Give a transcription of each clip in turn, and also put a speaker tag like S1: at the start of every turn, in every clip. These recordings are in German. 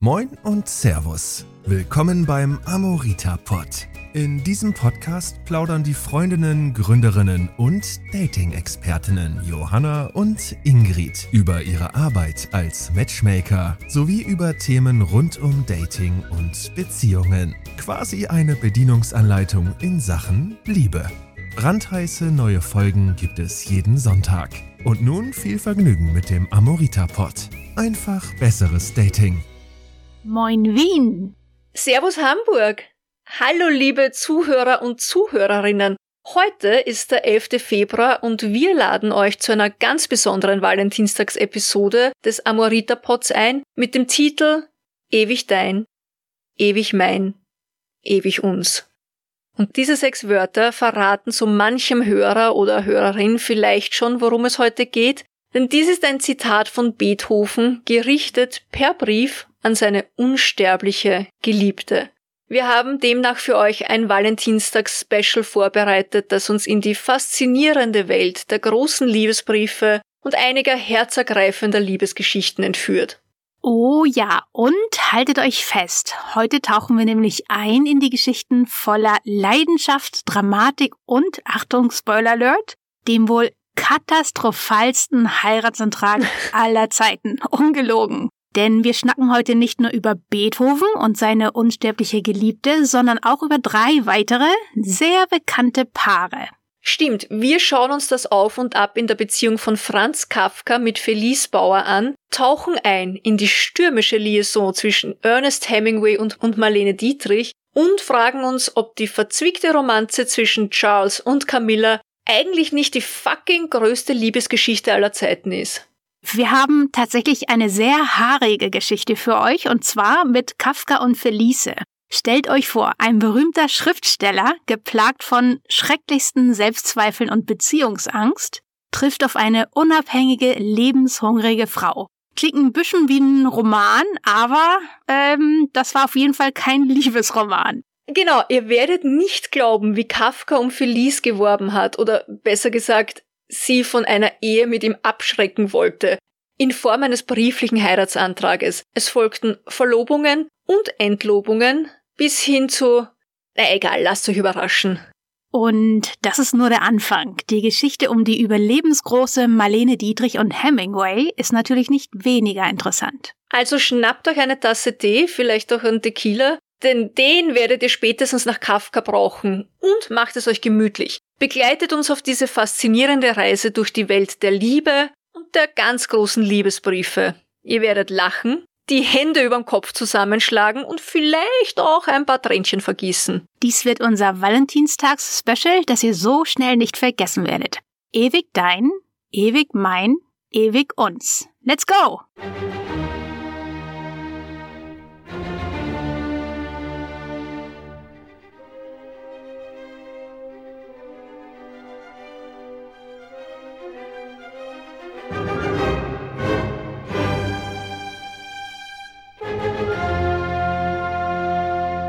S1: Moin und Servus. Willkommen beim Amorita Pod. In diesem Podcast plaudern die Freundinnen, Gründerinnen und Dating-Expertinnen Johanna und Ingrid über ihre Arbeit als Matchmaker sowie über Themen rund um Dating und Beziehungen. Quasi eine Bedienungsanleitung in Sachen Liebe. Brandheiße neue Folgen gibt es jeden Sonntag. Und nun viel Vergnügen mit dem Amorita Pod. Einfach besseres Dating.
S2: Moin Wien.
S3: Servus Hamburg. Hallo liebe Zuhörer und Zuhörerinnen. Heute ist der 11. Februar und wir laden euch zu einer ganz besonderen Valentinstagsepisode des Amorita Pods ein mit dem Titel Ewig dein, ewig mein, ewig uns. Und diese sechs Wörter verraten so manchem Hörer oder Hörerin vielleicht schon, worum es heute geht, denn dies ist ein Zitat von Beethoven, gerichtet per Brief an seine unsterbliche Geliebte. Wir haben demnach für euch ein Valentinstags-Special vorbereitet, das uns in die faszinierende Welt der großen Liebesbriefe und einiger herzergreifender Liebesgeschichten entführt.
S2: Oh ja, und haltet euch fest. Heute tauchen wir nämlich ein in die Geschichten voller Leidenschaft, Dramatik und, Achtung, Spoiler Alert, dem wohl katastrophalsten Heiratsantrag aller Zeiten. Ungelogen. Denn wir schnacken heute nicht nur über Beethoven und seine unsterbliche Geliebte, sondern auch über drei weitere, sehr bekannte Paare.
S3: Stimmt, wir schauen uns das auf und ab in der Beziehung von Franz Kafka mit Felice Bauer an, tauchen ein in die stürmische Liaison zwischen Ernest Hemingway und, und Marlene Dietrich und fragen uns, ob die verzwickte Romanze zwischen Charles und Camilla eigentlich nicht die fucking größte Liebesgeschichte aller Zeiten ist.
S2: Wir haben tatsächlich eine sehr haarige Geschichte für euch und zwar mit Kafka und Felice. Stellt euch vor, ein berühmter Schriftsteller, geplagt von schrecklichsten Selbstzweifeln und Beziehungsangst, trifft auf eine unabhängige, lebenshungrige Frau. Klingt ein bisschen wie ein Roman, aber ähm, das war auf jeden Fall kein Liebesroman.
S3: Genau, ihr werdet nicht glauben, wie Kafka um Felice geworben hat, oder besser gesagt, sie von einer Ehe mit ihm abschrecken wollte, in Form eines brieflichen Heiratsantrages. Es folgten Verlobungen und Entlobungen bis hin zu, na egal, lasst euch überraschen.
S2: Und das ist nur der Anfang. Die Geschichte um die überlebensgroße Marlene Dietrich und Hemingway ist natürlich nicht weniger interessant.
S3: Also schnappt euch eine Tasse Tee, vielleicht auch einen Tequila, denn den werdet ihr spätestens nach Kafka brauchen und macht es euch gemütlich. Begleitet uns auf diese faszinierende Reise durch die Welt der Liebe und der ganz großen Liebesbriefe. Ihr werdet lachen, die Hände überm Kopf zusammenschlagen und vielleicht auch ein paar Tränchen vergießen.
S2: Dies wird unser Valentinstags-Special, das ihr so schnell nicht vergessen werdet. Ewig dein, ewig mein, ewig uns. Let's go!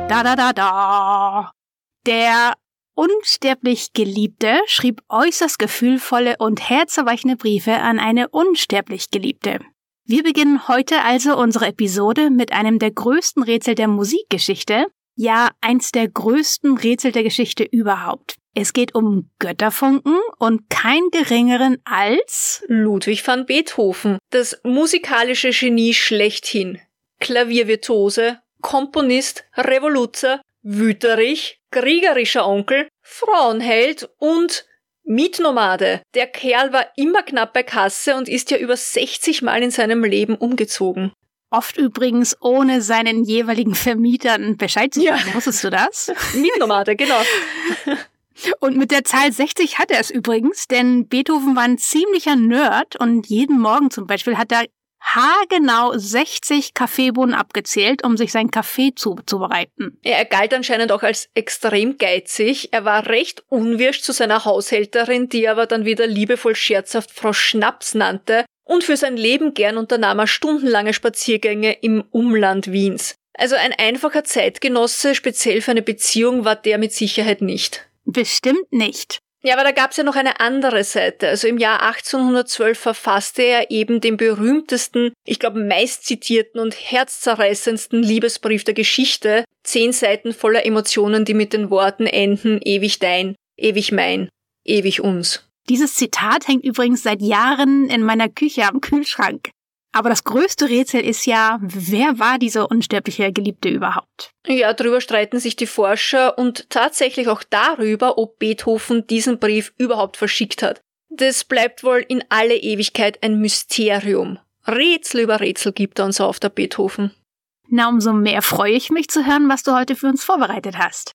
S2: Da da da da. Der unsterblich Geliebte schrieb äußerst gefühlvolle und herzerweichende Briefe an eine unsterblich Geliebte. Wir beginnen heute also unsere Episode mit einem der größten Rätsel der Musikgeschichte, ja eins der größten Rätsel der Geschichte überhaupt. Es geht um Götterfunken und kein geringeren als
S3: Ludwig van Beethoven, das musikalische Genie schlechthin. Klaviervirtuose, Komponist, Revoluzer, Wüterich, kriegerischer Onkel, Frauenheld und Mietnomade. Der Kerl war immer knapp bei Kasse und ist ja über 60 Mal in seinem Leben umgezogen.
S2: Oft übrigens ohne seinen jeweiligen Vermietern Bescheid zu sagen. Ja. Wusstest du das?
S3: Mietnomade, genau.
S2: Und mit der Zahl 60 hat er es übrigens, denn Beethoven war ein ziemlicher Nerd und jeden Morgen zum Beispiel hat er haargenau 60 Kaffeebohnen abgezählt, um sich sein Kaffee zuzubereiten.
S3: Er galt anscheinend auch als extrem geizig. Er war recht unwirsch zu seiner Haushälterin, die aber dann wieder liebevoll scherzhaft Frau Schnaps nannte. Und für sein Leben gern unternahm er stundenlange Spaziergänge im Umland Wiens. Also ein einfacher Zeitgenosse, speziell für eine Beziehung, war der mit Sicherheit nicht.
S2: Bestimmt nicht.
S3: Ja, aber da gab's ja noch eine andere Seite. Also im Jahr 1812 verfasste er eben den berühmtesten, ich glaube meistzitierten und herzzerreißendsten Liebesbrief der Geschichte. Zehn Seiten voller Emotionen, die mit den Worten enden, ewig dein, ewig mein, ewig uns.
S2: Dieses Zitat hängt übrigens seit Jahren in meiner Küche am Kühlschrank. Aber das größte Rätsel ist ja, wer war dieser unsterbliche Geliebte überhaupt?
S3: Ja, darüber streiten sich die Forscher und tatsächlich auch darüber, ob Beethoven diesen Brief überhaupt verschickt hat. Das bleibt wohl in alle Ewigkeit ein Mysterium. Rätsel über Rätsel gibt er uns auf der Beethoven.
S2: Na, umso mehr freue ich mich zu hören, was du heute für uns vorbereitet hast.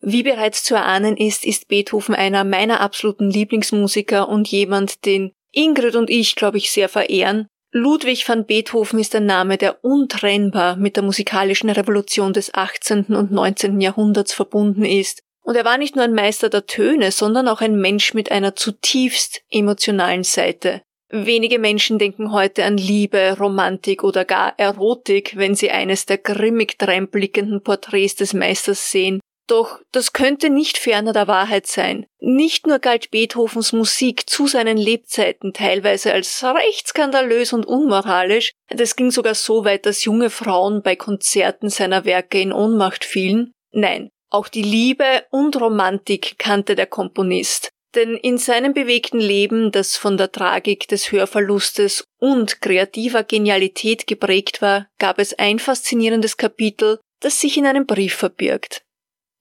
S3: Wie bereits zu erahnen ist, ist Beethoven einer meiner absoluten Lieblingsmusiker und jemand, den Ingrid und ich, glaube ich, sehr verehren. Ludwig van Beethoven ist ein Name, der untrennbar mit der musikalischen Revolution des 18. und 19. Jahrhunderts verbunden ist. Und er war nicht nur ein Meister der Töne, sondern auch ein Mensch mit einer zutiefst emotionalen Seite. Wenige Menschen denken heute an Liebe, Romantik oder gar Erotik, wenn sie eines der grimmig dreinblickenden Porträts des Meisters sehen. Doch das könnte nicht ferner der Wahrheit sein. Nicht nur galt Beethovens Musik zu seinen Lebzeiten teilweise als recht skandalös und unmoralisch, das ging sogar so weit, dass junge Frauen bei Konzerten seiner Werke in Ohnmacht fielen. Nein, auch die Liebe und Romantik kannte der Komponist. Denn in seinem bewegten Leben, das von der Tragik des Hörverlustes und kreativer Genialität geprägt war, gab es ein faszinierendes Kapitel, das sich in einem Brief verbirgt.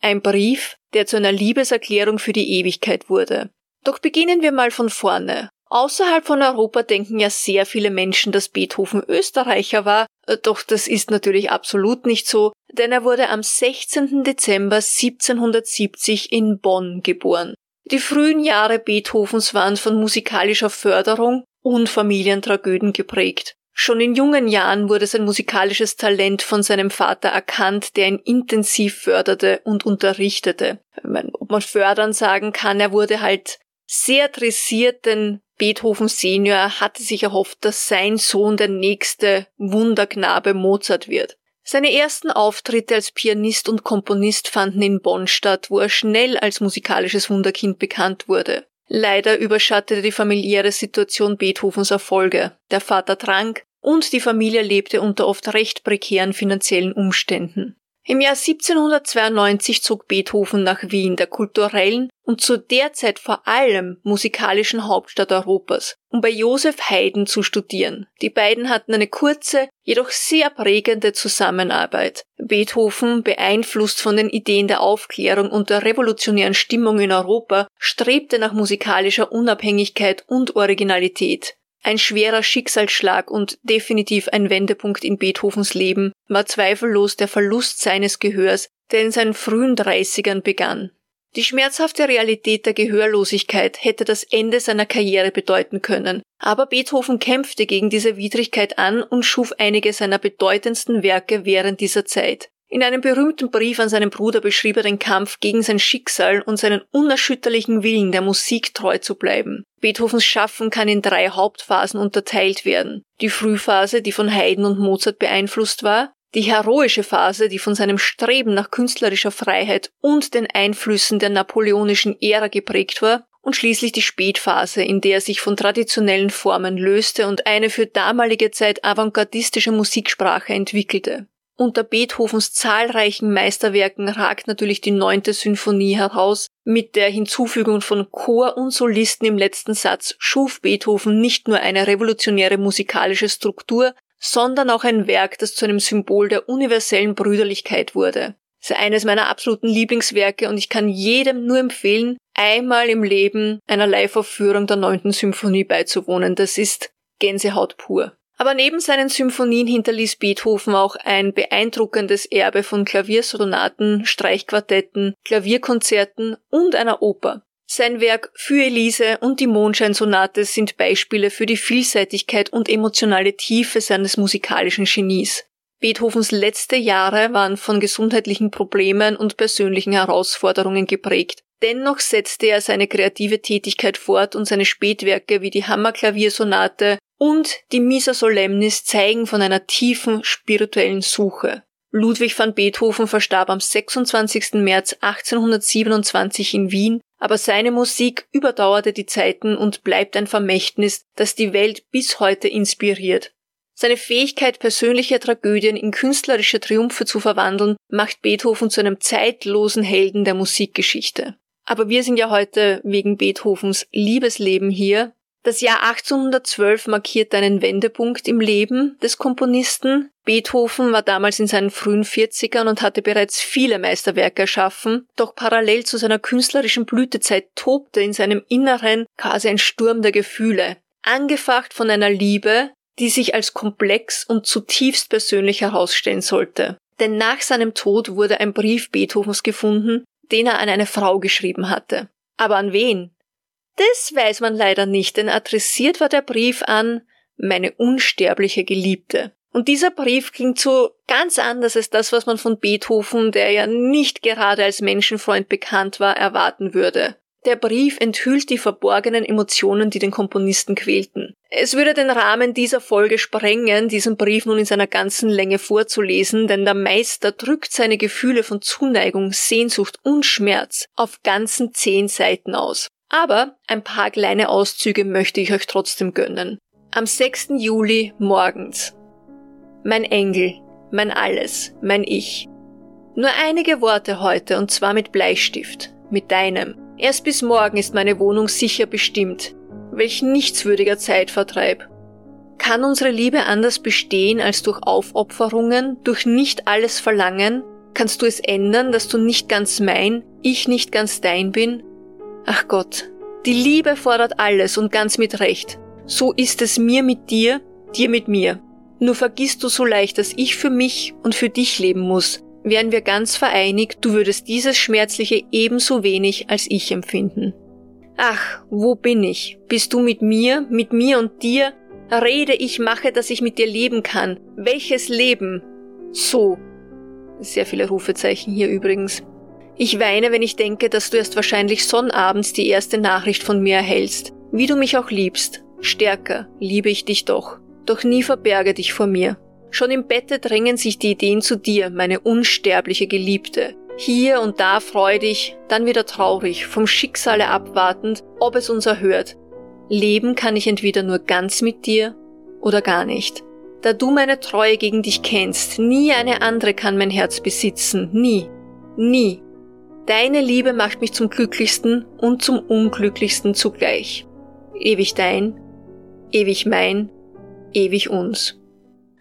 S3: Ein Brief, der zu einer Liebeserklärung für die Ewigkeit wurde. Doch beginnen wir mal von vorne. Außerhalb von Europa denken ja sehr viele Menschen, dass Beethoven Österreicher war, doch das ist natürlich absolut nicht so, denn er wurde am 16. Dezember 1770 in Bonn geboren. Die frühen Jahre Beethovens waren von musikalischer Förderung und Familientragöden geprägt. Schon in jungen Jahren wurde sein musikalisches Talent von seinem Vater erkannt, der ihn intensiv förderte und unterrichtete. Meine, ob man fördern sagen kann, er wurde halt sehr dressiert, denn Beethoven Senior hatte sich erhofft, dass sein Sohn der nächste Wunderknabe Mozart wird. Seine ersten Auftritte als Pianist und Komponist fanden in Bonn statt, wo er schnell als musikalisches Wunderkind bekannt wurde. Leider überschattete die familiäre Situation Beethovens Erfolge. Der Vater trank, und die Familie lebte unter oft recht prekären finanziellen Umständen. Im Jahr 1792 zog Beethoven nach Wien, der kulturellen und zu der Zeit vor allem musikalischen Hauptstadt Europas, um bei Josef Haydn zu studieren. Die beiden hatten eine kurze, jedoch sehr prägende Zusammenarbeit. Beethoven, beeinflusst von den Ideen der Aufklärung und der revolutionären Stimmung in Europa, strebte nach musikalischer Unabhängigkeit und Originalität. Ein schwerer Schicksalsschlag und definitiv ein Wendepunkt in Beethovens Leben war zweifellos der Verlust seines Gehörs, der in seinen frühen Dreißigern begann. Die schmerzhafte Realität der Gehörlosigkeit hätte das Ende seiner Karriere bedeuten können, aber Beethoven kämpfte gegen diese Widrigkeit an und schuf einige seiner bedeutendsten Werke während dieser Zeit. In einem berühmten Brief an seinen Bruder beschrieb er den Kampf gegen sein Schicksal und seinen unerschütterlichen Willen, der Musik treu zu bleiben. Beethovens Schaffen kann in drei Hauptphasen unterteilt werden. Die Frühphase, die von Haydn und Mozart beeinflusst war, die heroische Phase, die von seinem Streben nach künstlerischer Freiheit und den Einflüssen der napoleonischen Ära geprägt war, und schließlich die Spätphase, in der er sich von traditionellen Formen löste und eine für damalige Zeit avantgardistische Musiksprache entwickelte. Unter Beethovens zahlreichen Meisterwerken ragt natürlich die neunte Sinfonie heraus. Mit der Hinzufügung von Chor und Solisten im letzten Satz schuf Beethoven nicht nur eine revolutionäre musikalische Struktur, sondern auch ein Werk, das zu einem Symbol der universellen Brüderlichkeit wurde. Es ist eines meiner absoluten Lieblingswerke und ich kann jedem nur empfehlen, einmal im Leben einer Live-Aufführung der neunten Symphonie beizuwohnen. Das ist Gänsehaut pur. Aber neben seinen Symphonien hinterließ Beethoven auch ein beeindruckendes Erbe von Klaviersonaten, Streichquartetten, Klavierkonzerten und einer Oper. Sein Werk Für Elise und die Mondscheinsonate sind Beispiele für die Vielseitigkeit und emotionale Tiefe seines musikalischen Genies. Beethovens letzte Jahre waren von gesundheitlichen Problemen und persönlichen Herausforderungen geprägt. Dennoch setzte er seine kreative Tätigkeit fort und seine Spätwerke wie die Hammerklaviersonate und die Misa Solemnis zeigen von einer tiefen spirituellen Suche. Ludwig van Beethoven verstarb am 26. März 1827 in Wien aber seine Musik überdauerte die Zeiten und bleibt ein Vermächtnis, das die Welt bis heute inspiriert. Seine Fähigkeit, persönliche Tragödien in künstlerische Triumphe zu verwandeln, macht Beethoven zu einem zeitlosen Helden der Musikgeschichte. Aber wir sind ja heute wegen Beethovens Liebesleben hier. Das Jahr 1812 markiert einen Wendepunkt im Leben des Komponisten. Beethoven war damals in seinen frühen 40ern und hatte bereits viele Meisterwerke erschaffen, doch parallel zu seiner künstlerischen Blütezeit tobte in seinem Inneren quasi ein Sturm der Gefühle, angefacht von einer Liebe, die sich als komplex und zutiefst persönlich herausstellen sollte. Denn nach seinem Tod wurde ein Brief Beethovens gefunden, den er an eine Frau geschrieben hatte. Aber an wen? Das weiß man leider nicht, denn adressiert war der Brief an meine unsterbliche Geliebte. Und dieser Brief klingt so ganz anders als das, was man von Beethoven, der ja nicht gerade als Menschenfreund bekannt war, erwarten würde. Der Brief enthüllt die verborgenen Emotionen, die den Komponisten quälten. Es würde den Rahmen dieser Folge sprengen, diesen Brief nun in seiner ganzen Länge vorzulesen, denn der Meister drückt seine Gefühle von Zuneigung, Sehnsucht und Schmerz auf ganzen zehn Seiten aus. Aber ein paar kleine Auszüge möchte ich euch trotzdem gönnen. Am 6. Juli morgens. Mein Engel, mein Alles, mein Ich. Nur einige Worte heute und zwar mit Bleistift, mit deinem. Erst bis morgen ist meine Wohnung sicher bestimmt. Welch nichtswürdiger Zeitvertreib. Kann unsere Liebe anders bestehen als durch Aufopferungen, durch nicht alles Verlangen? Kannst du es ändern, dass du nicht ganz mein, ich nicht ganz dein bin? Ach Gott, die Liebe fordert alles und ganz mit Recht. So ist es mir mit dir, dir mit mir. Nur vergisst du so leicht, dass ich für mich und für dich leben muss. Wären wir ganz vereinigt, du würdest dieses Schmerzliche ebenso wenig als ich empfinden. Ach, wo bin ich? Bist du mit mir, mit mir und dir? Rede, ich mache, dass ich mit dir leben kann. Welches Leben? So. Sehr viele Rufezeichen hier übrigens. Ich weine, wenn ich denke, dass du erst wahrscheinlich sonnabends die erste Nachricht von mir erhältst. Wie du mich auch liebst. Stärker liebe ich dich doch. Doch nie verberge dich vor mir. Schon im Bette drängen sich die Ideen zu dir, meine unsterbliche Geliebte. Hier und da freudig, dann wieder traurig, vom Schicksale abwartend, ob es uns erhört. Leben kann ich entweder nur ganz mit dir oder gar nicht. Da du meine Treue gegen dich kennst, nie eine andere kann mein Herz besitzen, nie, nie. Deine Liebe macht mich zum glücklichsten und zum unglücklichsten zugleich. Ewig dein, ewig mein, ewig uns.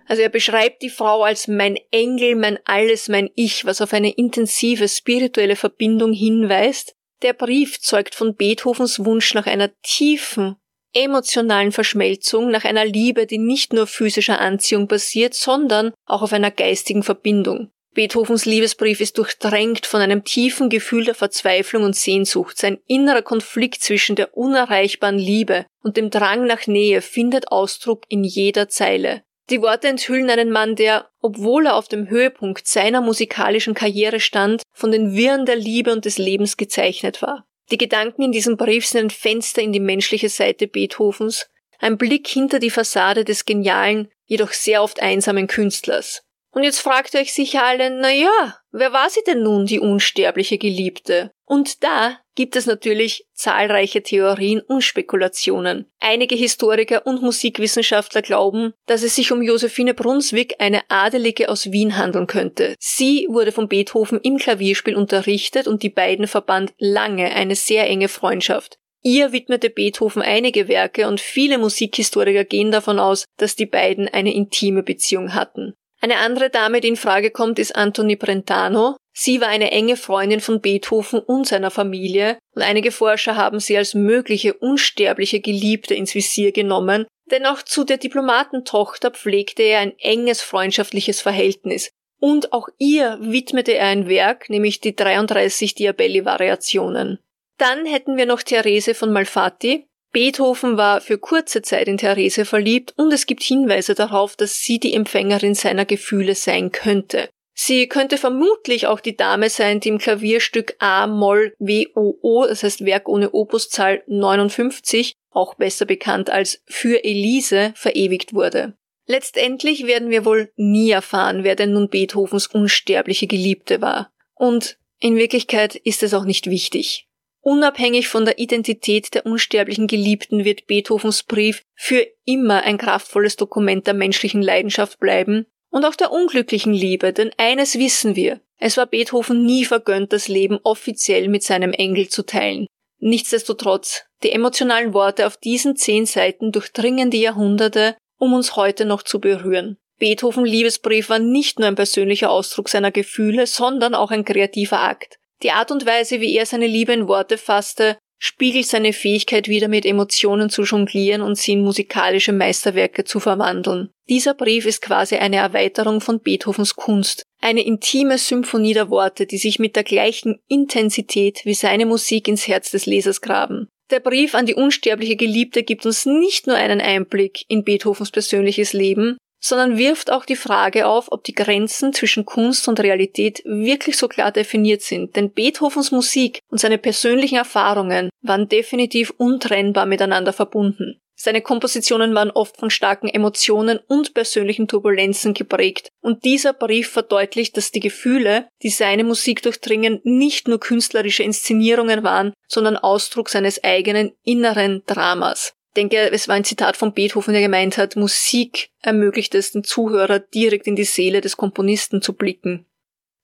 S3: Also er beschreibt die Frau als mein Engel, mein Alles, mein Ich, was auf eine intensive spirituelle Verbindung hinweist. Der Brief zeugt von Beethovens Wunsch nach einer tiefen, emotionalen Verschmelzung, nach einer Liebe, die nicht nur physischer Anziehung basiert, sondern auch auf einer geistigen Verbindung. Beethovens Liebesbrief ist durchdrängt von einem tiefen Gefühl der Verzweiflung und Sehnsucht. Sein innerer Konflikt zwischen der unerreichbaren Liebe und dem Drang nach Nähe findet Ausdruck in jeder Zeile. Die Worte enthüllen einen Mann, der, obwohl er auf dem Höhepunkt seiner musikalischen Karriere stand, von den Wirren der Liebe und des Lebens gezeichnet war. Die Gedanken in diesem Brief sind ein Fenster in die menschliche Seite Beethovens, ein Blick hinter die Fassade des genialen, jedoch sehr oft einsamen Künstlers. Und jetzt fragt ihr euch sicher alle, na ja, wer war sie denn nun, die unsterbliche Geliebte? Und da gibt es natürlich zahlreiche Theorien und Spekulationen. Einige Historiker und Musikwissenschaftler glauben, dass es sich um Josephine Brunswick, eine Adelige aus Wien handeln könnte. Sie wurde von Beethoven im Klavierspiel unterrichtet und die beiden verband lange eine sehr enge Freundschaft. Ihr widmete Beethoven einige Werke und viele Musikhistoriker gehen davon aus, dass die beiden eine intime Beziehung hatten. Eine andere Dame, die in Frage kommt, ist Antoni Brentano. Sie war eine enge Freundin von Beethoven und seiner Familie und einige Forscher haben sie als mögliche unsterbliche Geliebte ins Visier genommen, denn auch zu der Diplomatentochter pflegte er ein enges freundschaftliches Verhältnis. Und auch ihr widmete er ein Werk, nämlich die 33 Diabelli-Variationen. Dann hätten wir noch Therese von Malfatti, Beethoven war für kurze Zeit in Therese verliebt und es gibt Hinweise darauf, dass sie die Empfängerin seiner Gefühle sein könnte. Sie könnte vermutlich auch die Dame sein, die im Klavierstück A Moll WOO, das heißt Werk ohne Opuszahl 59, auch besser bekannt als Für Elise, verewigt wurde. Letztendlich werden wir wohl nie erfahren, wer denn nun Beethovens unsterbliche Geliebte war. Und in Wirklichkeit ist es auch nicht wichtig. Unabhängig von der Identität der unsterblichen Geliebten wird Beethovens Brief für immer ein kraftvolles Dokument der menschlichen Leidenschaft bleiben und auch der unglücklichen Liebe, denn eines wissen wir. Es war Beethoven nie vergönnt, das Leben offiziell mit seinem Engel zu teilen. Nichtsdestotrotz, die emotionalen Worte auf diesen zehn Seiten durchdringen die Jahrhunderte, um uns heute noch zu berühren. Beethoven Liebesbrief war nicht nur ein persönlicher Ausdruck seiner Gefühle, sondern auch ein kreativer Akt. Die Art und Weise, wie er seine Liebe in Worte fasste, spiegelt seine Fähigkeit wieder mit Emotionen zu jonglieren und sie in musikalische Meisterwerke zu verwandeln. Dieser Brief ist quasi eine Erweiterung von Beethovens Kunst, eine intime Symphonie der Worte, die sich mit der gleichen Intensität wie seine Musik ins Herz des Lesers graben. Der Brief an die unsterbliche Geliebte gibt uns nicht nur einen Einblick in Beethovens persönliches Leben, sondern wirft auch die Frage auf, ob die Grenzen zwischen Kunst und Realität wirklich so klar definiert sind. Denn Beethovens Musik und seine persönlichen Erfahrungen waren definitiv untrennbar miteinander verbunden. Seine Kompositionen waren oft von starken Emotionen und persönlichen Turbulenzen geprägt, und dieser Brief verdeutlicht, dass die Gefühle, die seine Musik durchdringen, nicht nur künstlerische Inszenierungen waren, sondern Ausdruck seines eigenen inneren Dramas denke, es war ein Zitat von Beethoven, der gemeint hat, Musik ermöglicht es den Zuhörer direkt in die Seele des Komponisten zu blicken.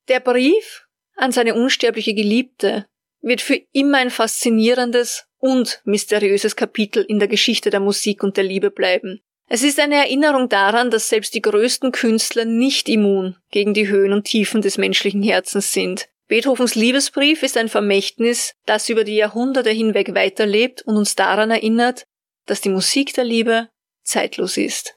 S3: Der Brief an seine unsterbliche Geliebte wird für immer ein faszinierendes und mysteriöses Kapitel in der Geschichte der Musik und der Liebe bleiben. Es ist eine Erinnerung daran, dass selbst die größten Künstler nicht immun gegen die Höhen und Tiefen des menschlichen Herzens sind. Beethovens Liebesbrief ist ein Vermächtnis, das über die Jahrhunderte hinweg weiterlebt und uns daran erinnert, dass die Musik der Liebe zeitlos ist.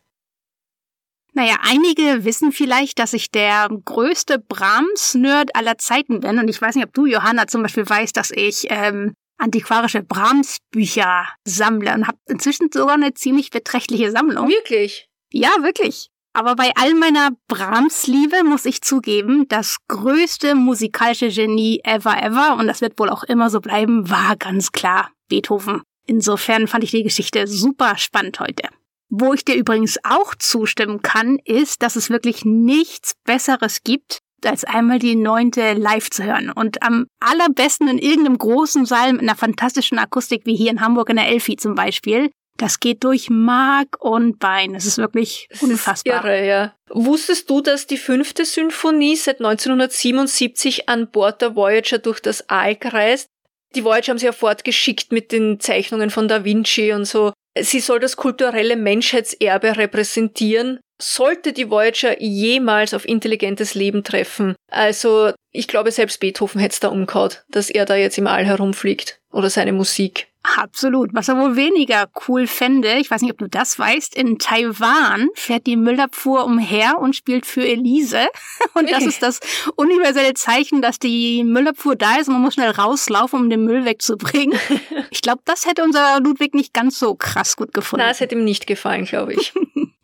S2: Naja, einige wissen vielleicht, dass ich der größte Brahms-Nerd aller Zeiten bin. Und ich weiß nicht, ob du, Johanna, zum Beispiel weißt, dass ich ähm, antiquarische Brahms-Bücher sammle und habe inzwischen sogar eine ziemlich beträchtliche Sammlung.
S3: Wirklich?
S2: Ja, wirklich. Aber bei all meiner Brahms-Liebe muss ich zugeben, das größte musikalische Genie ever ever, und das wird wohl auch immer so bleiben, war ganz klar Beethoven. Insofern fand ich die Geschichte super spannend heute. Wo ich dir übrigens auch zustimmen kann, ist, dass es wirklich nichts Besseres gibt, als einmal die neunte live zu hören. Und am allerbesten in irgendeinem großen Saal mit einer fantastischen Akustik, wie hier in Hamburg in der Elfi zum Beispiel. Das geht durch Mark und Bein. Es ist wirklich das unfassbar.
S3: Ist irre, ja. Wusstest du, dass die fünfte Symphonie seit 1977 an Bord der Voyager durch das All kreist? Die Voyager haben sie ja fortgeschickt mit den Zeichnungen von Da Vinci und so. Sie soll das kulturelle Menschheitserbe repräsentieren. Sollte die Voyager jemals auf intelligentes Leben treffen, also ich glaube selbst Beethoven hätte es da umgehauen, dass er da jetzt im All herumfliegt oder seine Musik.
S2: Absolut. Was er wohl weniger cool fände, ich weiß nicht, ob du das weißt, in Taiwan fährt die Müllabfuhr umher und spielt für Elise. Und das ist das universelle Zeichen, dass die Müllabfuhr da ist und man muss schnell rauslaufen, um den Müll wegzubringen. Ich glaube, das hätte unser Ludwig nicht ganz so krass gut gefunden.
S3: Na, es hätte ihm nicht gefallen, glaube ich.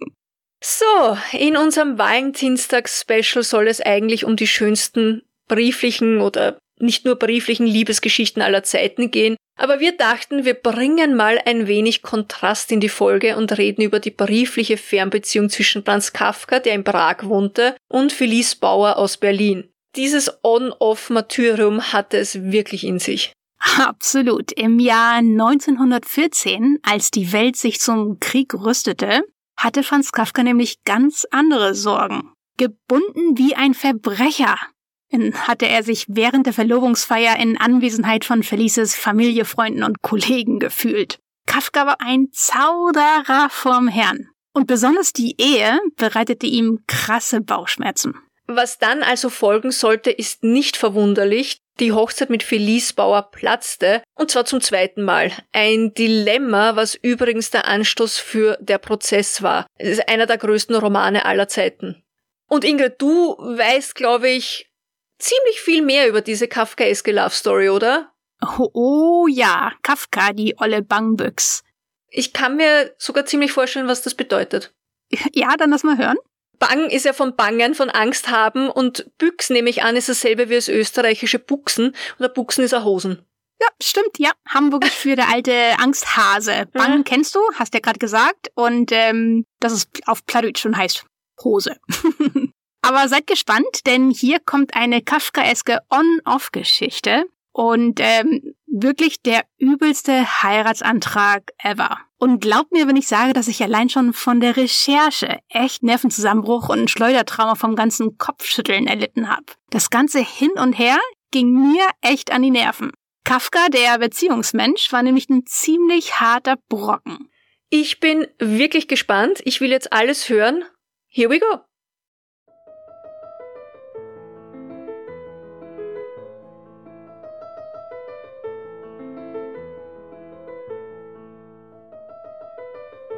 S3: so, in unserem Valentinstags-Special soll es eigentlich um die schönsten brieflichen oder nicht nur brieflichen Liebesgeschichten aller Zeiten gehen, aber wir dachten, wir bringen mal ein wenig Kontrast in die Folge und reden über die briefliche Fernbeziehung zwischen Franz Kafka, der in Prag wohnte, und Felice Bauer aus Berlin. Dieses On-Off-Martyrium hatte es wirklich in sich.
S2: Absolut. Im Jahr 1914, als die Welt sich zum Krieg rüstete, hatte Franz Kafka nämlich ganz andere Sorgen. Gebunden wie ein Verbrecher hatte er sich während der Verlobungsfeier in Anwesenheit von Felices Familie, Freunden und Kollegen gefühlt. Kafka war ein Zauderer vom Herrn. Und besonders die Ehe bereitete ihm krasse Bauchschmerzen.
S3: Was dann also folgen sollte, ist nicht verwunderlich. Die Hochzeit mit Felice Bauer platzte, und zwar zum zweiten Mal. Ein Dilemma, was übrigens der Anstoß für der Prozess war. Es ist einer der größten Romane aller Zeiten. Und Ingrid, du weißt, glaube ich, ziemlich viel mehr über diese Kafkaeske Love Story, oder?
S2: Oh, oh ja, Kafka, die olle Bangbüchs.
S3: Ich kann mir sogar ziemlich vorstellen, was das bedeutet.
S2: Ja, dann lass mal hören.
S3: Bang ist ja von Bangen, von Angst haben und Büchs nehme ich an, ist dasselbe wie das österreichische Buchsen und der Buchsen ist ein Hosen.
S2: Ja, stimmt, ja. Hamburgisch für der alte Angsthase. Bang mhm. kennst du, hast ja gerade gesagt. Und ähm, das ist auf Plattdeutsch schon heißt Hose. Aber seid gespannt, denn hier kommt eine Kafkaeske On-Off-Geschichte. Und ähm, Wirklich der übelste Heiratsantrag ever. Und glaubt mir, wenn ich sage, dass ich allein schon von der Recherche echt Nervenzusammenbruch und Schleudertrauma vom ganzen Kopfschütteln erlitten habe. Das ganze hin und her ging mir echt an die Nerven. Kafka, der Beziehungsmensch, war nämlich ein ziemlich harter Brocken.
S3: Ich bin wirklich gespannt. Ich will jetzt alles hören. Here we go.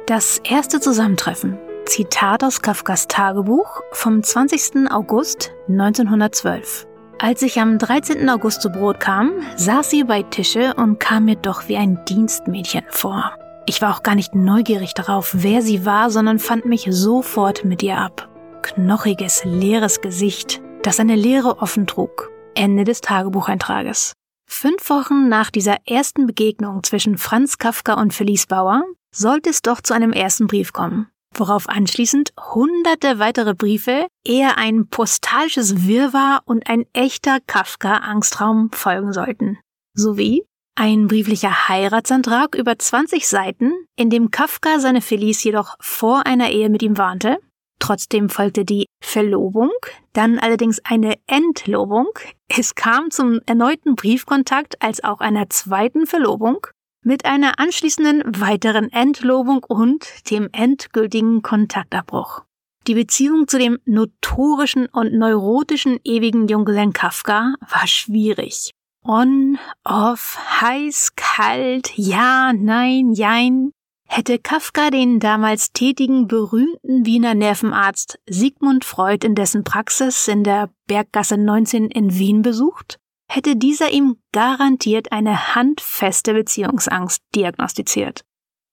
S2: Das erste Zusammentreffen. Zitat aus Kafkas Tagebuch vom 20. August 1912. Als ich am 13. August zu Brot kam, saß sie bei Tische und kam mir doch wie ein Dienstmädchen vor. Ich war auch gar nicht neugierig darauf, wer sie war, sondern fand mich sofort mit ihr ab. Knochiges, leeres Gesicht, das eine Leere offen trug. Ende des Tagebucheintrages. Fünf Wochen nach dieser ersten Begegnung zwischen Franz Kafka und Felice Bauer sollte es doch zu einem ersten Brief kommen, worauf anschließend hunderte weitere Briefe, eher ein postalisches Wirrwarr und ein echter Kafka-Angstraum folgen sollten. Sowie ein brieflicher Heiratsantrag über 20 Seiten, in dem Kafka seine Felice jedoch vor einer Ehe mit ihm warnte. Trotzdem folgte die Verlobung, dann allerdings eine Entlobung. Es kam zum erneuten Briefkontakt als auch einer zweiten Verlobung mit einer anschließenden weiteren Entlobung und dem endgültigen Kontaktabbruch. Die Beziehung zu dem notorischen und neurotischen ewigen Junggesellen Kafka war schwierig. On, off, heiß, kalt, ja, nein, jein. Hätte Kafka den damals tätigen berühmten Wiener Nervenarzt Sigmund Freud in dessen Praxis in der Berggasse 19 in Wien besucht, hätte dieser ihm garantiert eine handfeste Beziehungsangst diagnostiziert.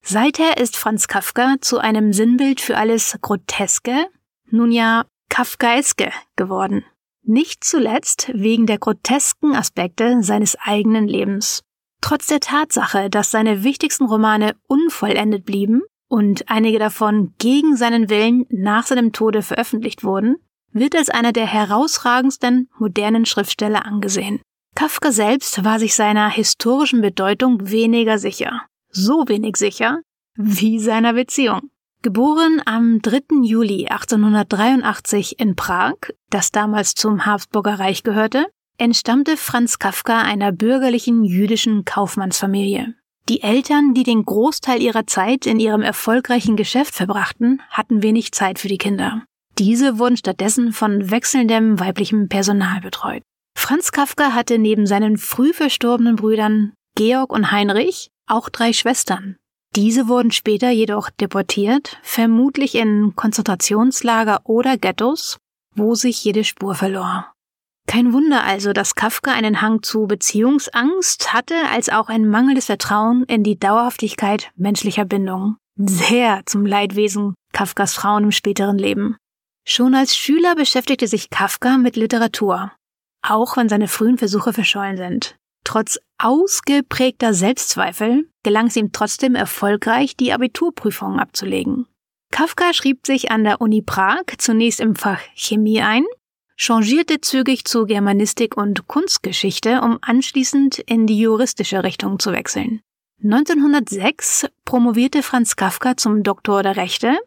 S2: Seither ist Franz Kafka zu einem Sinnbild für alles Groteske, nun ja Kafkaeske geworden. Nicht zuletzt wegen der grotesken Aspekte seines eigenen Lebens. Trotz der Tatsache, dass seine wichtigsten Romane unvollendet blieben und einige davon gegen seinen Willen nach seinem Tode veröffentlicht wurden, wird als einer der herausragendsten modernen Schriftsteller angesehen. Kafka selbst war sich seiner historischen Bedeutung weniger sicher. So wenig sicher wie seiner Beziehung. Geboren am 3. Juli 1883 in Prag, das damals zum Habsburger Reich gehörte, entstammte Franz Kafka einer bürgerlichen jüdischen Kaufmannsfamilie. Die Eltern, die den Großteil ihrer Zeit in ihrem erfolgreichen Geschäft verbrachten, hatten wenig Zeit für die Kinder. Diese wurden stattdessen von wechselndem weiblichem Personal betreut. Franz Kafka hatte neben seinen früh verstorbenen Brüdern Georg und Heinrich auch drei Schwestern. Diese wurden später jedoch deportiert, vermutlich in Konzentrationslager oder Ghettos, wo sich jede Spur verlor. Kein Wunder also, dass Kafka einen Hang zu Beziehungsangst hatte, als auch ein mangelndes Vertrauen in die Dauerhaftigkeit menschlicher Bindungen. Sehr zum Leidwesen Kafkas Frauen im späteren Leben. Schon als Schüler beschäftigte sich Kafka mit Literatur, auch wenn seine frühen Versuche verschollen sind. Trotz ausgeprägter Selbstzweifel gelang es ihm trotzdem erfolgreich, die Abiturprüfungen abzulegen. Kafka schrieb sich an der Uni Prag zunächst im Fach Chemie ein, changierte zügig zu Germanistik und Kunstgeschichte, um anschließend in die juristische Richtung zu wechseln. 1906 promovierte Franz Kafka zum Doktor der Rechte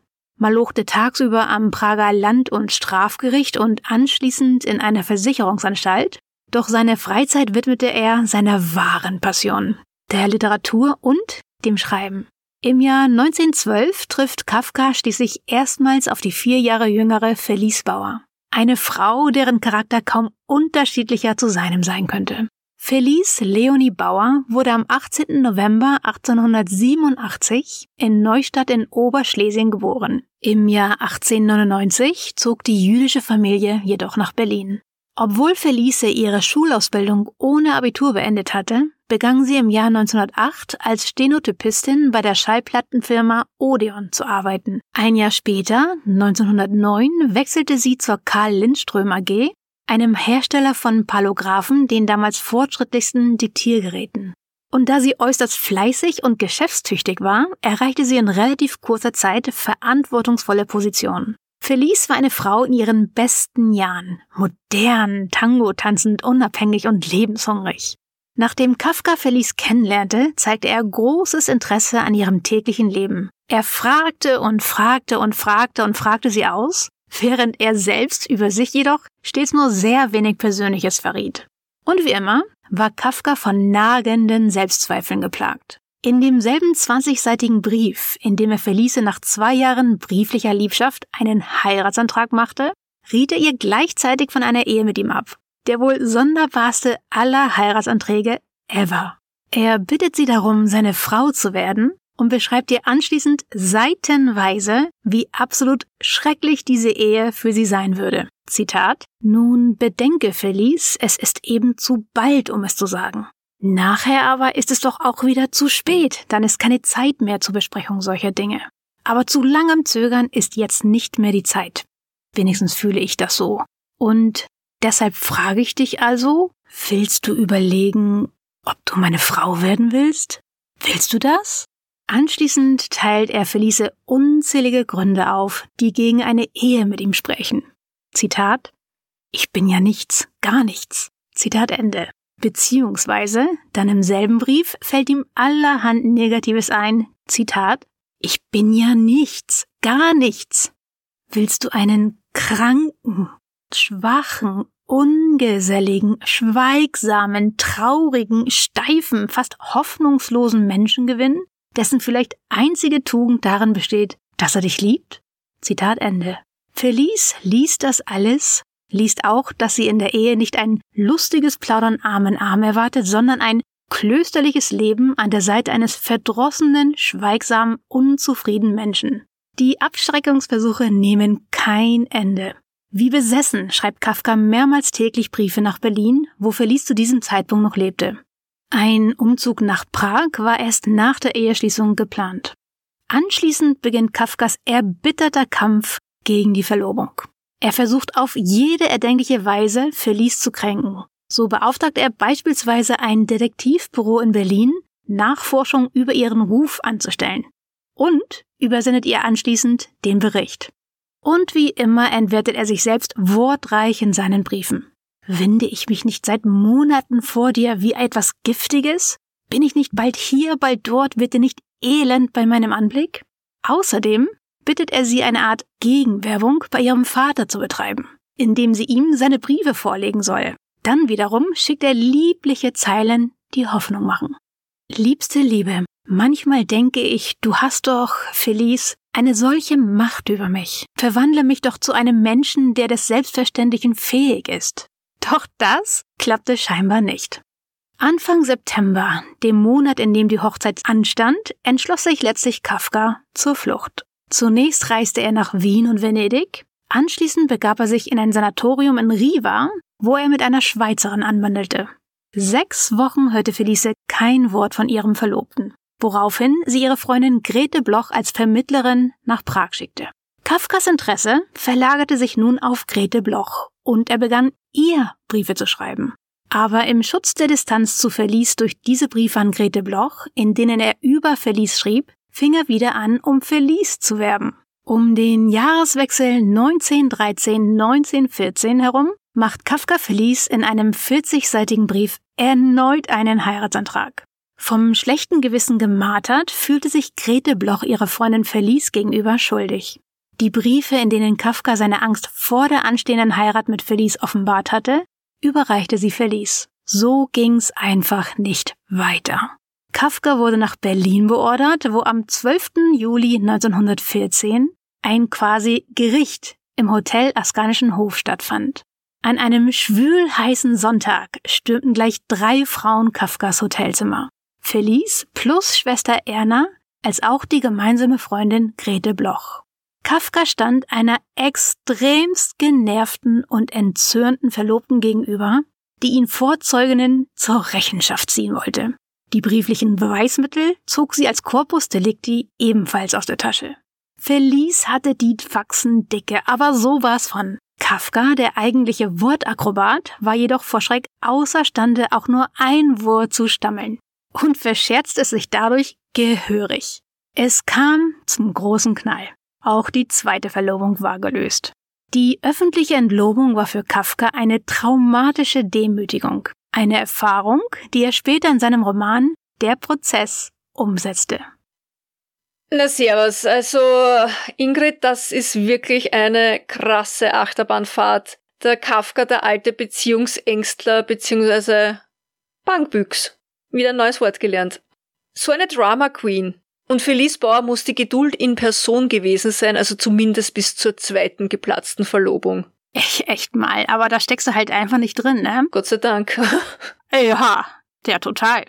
S2: malochte tagsüber am Prager Land- und Strafgericht und anschließend in einer Versicherungsanstalt, doch seine Freizeit widmete er seiner wahren Passion, der Literatur und dem Schreiben. Im Jahr 1912 trifft Kafka schließlich erstmals auf die vier Jahre jüngere Felice Bauer, eine Frau, deren Charakter kaum unterschiedlicher zu seinem sein könnte. Felice Leonie Bauer wurde am 18. November 1887 in Neustadt in Oberschlesien geboren. Im Jahr 1899 zog die jüdische Familie jedoch nach Berlin. Obwohl Felice ihre Schulausbildung ohne Abitur beendet hatte, begann sie im Jahr 1908 als Stenotypistin bei der Schallplattenfirma Odeon zu arbeiten. Ein Jahr später, 1909, wechselte sie zur Karl Lindström AG einem Hersteller von Palographen, den damals fortschrittlichsten Diktiergeräten. Und da sie äußerst fleißig und geschäftstüchtig war, erreichte sie in relativ kurzer Zeit verantwortungsvolle Positionen. Felice war eine Frau in ihren besten Jahren, modern, Tango tanzend, unabhängig und lebenshungrig. Nachdem Kafka Felice kennenlernte, zeigte er großes Interesse an ihrem täglichen Leben. Er fragte und fragte und fragte und fragte sie aus, während er selbst über sich jedoch stets nur sehr wenig Persönliches verriet. Und wie immer war Kafka von nagenden Selbstzweifeln geplagt. In demselben 20-seitigen Brief, in dem er Felice nach zwei Jahren brieflicher Liebschaft einen Heiratsantrag machte, riet er ihr gleichzeitig von einer Ehe mit ihm ab. Der wohl sonderbarste aller Heiratsanträge ever. Er bittet sie darum, seine Frau zu werden und beschreibt ihr anschließend seitenweise, wie absolut schrecklich diese Ehe für sie sein würde. Zitat Nun bedenke, Felice, es ist eben zu bald, um es zu sagen. Nachher aber ist es doch auch wieder zu spät, dann ist keine Zeit mehr zur Besprechung solcher Dinge. Aber zu langem Zögern ist jetzt nicht mehr die Zeit. Wenigstens fühle ich das so. Und deshalb frage ich dich also, willst du überlegen, ob du meine Frau werden willst? Willst du das? Anschließend teilt er Felice unzählige Gründe auf, die gegen eine Ehe mit ihm sprechen. Zitat Ich bin ja nichts, gar nichts. Zitat Ende. Beziehungsweise, dann im selben Brief fällt ihm allerhand Negatives ein. Zitat Ich bin ja nichts, gar nichts. Willst du einen kranken, schwachen, ungeselligen, schweigsamen, traurigen, steifen, fast hoffnungslosen Menschen gewinnen? Dessen vielleicht einzige Tugend darin besteht, dass er dich liebt? Zitat Ende. Felice liest das alles, liest auch, dass sie in der Ehe nicht ein lustiges Plaudern Arm in Arm erwartet, sondern ein klösterliches Leben an der Seite eines verdrossenen, schweigsamen, unzufriedenen Menschen. Die Abschreckungsversuche nehmen kein Ende. Wie besessen schreibt Kafka mehrmals täglich Briefe nach Berlin, wo Felice zu diesem Zeitpunkt noch lebte. Ein Umzug nach Prag war erst nach der Eheschließung geplant. Anschließend beginnt Kafkas erbitterter Kampf gegen die Verlobung. Er versucht auf jede erdenkliche Weise, Felice zu kränken. So beauftragt er beispielsweise ein Detektivbüro in Berlin, Nachforschung über ihren Ruf anzustellen. Und übersendet ihr anschließend den Bericht. Und wie immer entwertet er sich selbst wortreich in seinen Briefen. Winde ich mich nicht seit Monaten vor dir wie etwas Giftiges? Bin ich nicht bald hier, bald dort, wird dir nicht elend bei meinem Anblick? Außerdem bittet er sie eine Art Gegenwerbung bei ihrem Vater zu betreiben, indem sie ihm seine Briefe vorlegen soll. Dann wiederum schickt er liebliche Zeilen, die Hoffnung machen. Liebste Liebe, manchmal denke ich, du hast doch, Felice, eine solche Macht über mich. Verwandle mich doch zu einem Menschen, der des Selbstverständlichen fähig ist. Doch das klappte scheinbar nicht. Anfang September, dem Monat, in dem die Hochzeit anstand, entschloss sich letztlich Kafka zur Flucht. Zunächst reiste er nach Wien und Venedig, anschließend begab er sich in ein Sanatorium in Riva, wo er mit einer Schweizerin anwandelte. Sechs Wochen hörte Felice kein Wort von ihrem Verlobten, woraufhin sie ihre Freundin Grete Bloch als Vermittlerin nach Prag schickte. Kafkas Interesse verlagerte sich nun auf Grete Bloch und er begann ihr Briefe zu schreiben. Aber im Schutz der Distanz zu Felice durch diese Briefe an Grete Bloch, in denen er über Felice schrieb, fing er wieder an, um Felice zu werben. Um den Jahreswechsel 1913-1914 herum macht Kafka Felice in einem 40-seitigen Brief erneut einen Heiratsantrag. Vom schlechten Gewissen gemartert fühlte sich Grete Bloch ihrer Freundin Felice gegenüber schuldig. Die Briefe, in denen Kafka seine Angst vor der anstehenden Heirat mit Felice offenbart hatte, überreichte sie Felice. So ging's einfach nicht weiter. Kafka wurde nach Berlin beordert, wo am 12. Juli 1914 ein quasi Gericht im Hotel Askanischen Hof stattfand. An einem schwülheißen Sonntag stürmten gleich drei Frauen Kafkas Hotelzimmer. Felice plus Schwester Erna, als auch die gemeinsame Freundin Grete Bloch. Kafka stand einer extremst genervten und entzürnten Verlobten gegenüber, die ihn vor Zeuginnen zur Rechenschaft ziehen wollte. Die brieflichen Beweismittel zog sie als Corpus Delicti ebenfalls aus der Tasche. Felice hatte die Faxen dicke, aber so war's von. Kafka, der eigentliche Wortakrobat, war jedoch vor Schreck außerstande, auch nur ein Wort zu stammeln und verscherzte es sich dadurch gehörig. Es kam zum großen Knall. Auch die zweite Verlobung war gelöst. Die öffentliche Entlobung war für Kafka eine traumatische Demütigung. Eine Erfahrung, die er später in seinem Roman Der Prozess umsetzte.
S3: Na servus, also Ingrid, das ist wirklich eine krasse Achterbahnfahrt. Der Kafka, der alte Beziehungsängstler bzw. Bankbüchs. Wieder ein neues Wort gelernt. So eine Drama Queen. Und Felice Bauer muss die Geduld in Person gewesen sein, also zumindest bis zur zweiten geplatzten Verlobung.
S2: Ich, echt mal, aber da steckst du halt einfach nicht drin, ne?
S3: Gott sei Dank.
S2: ja, der total.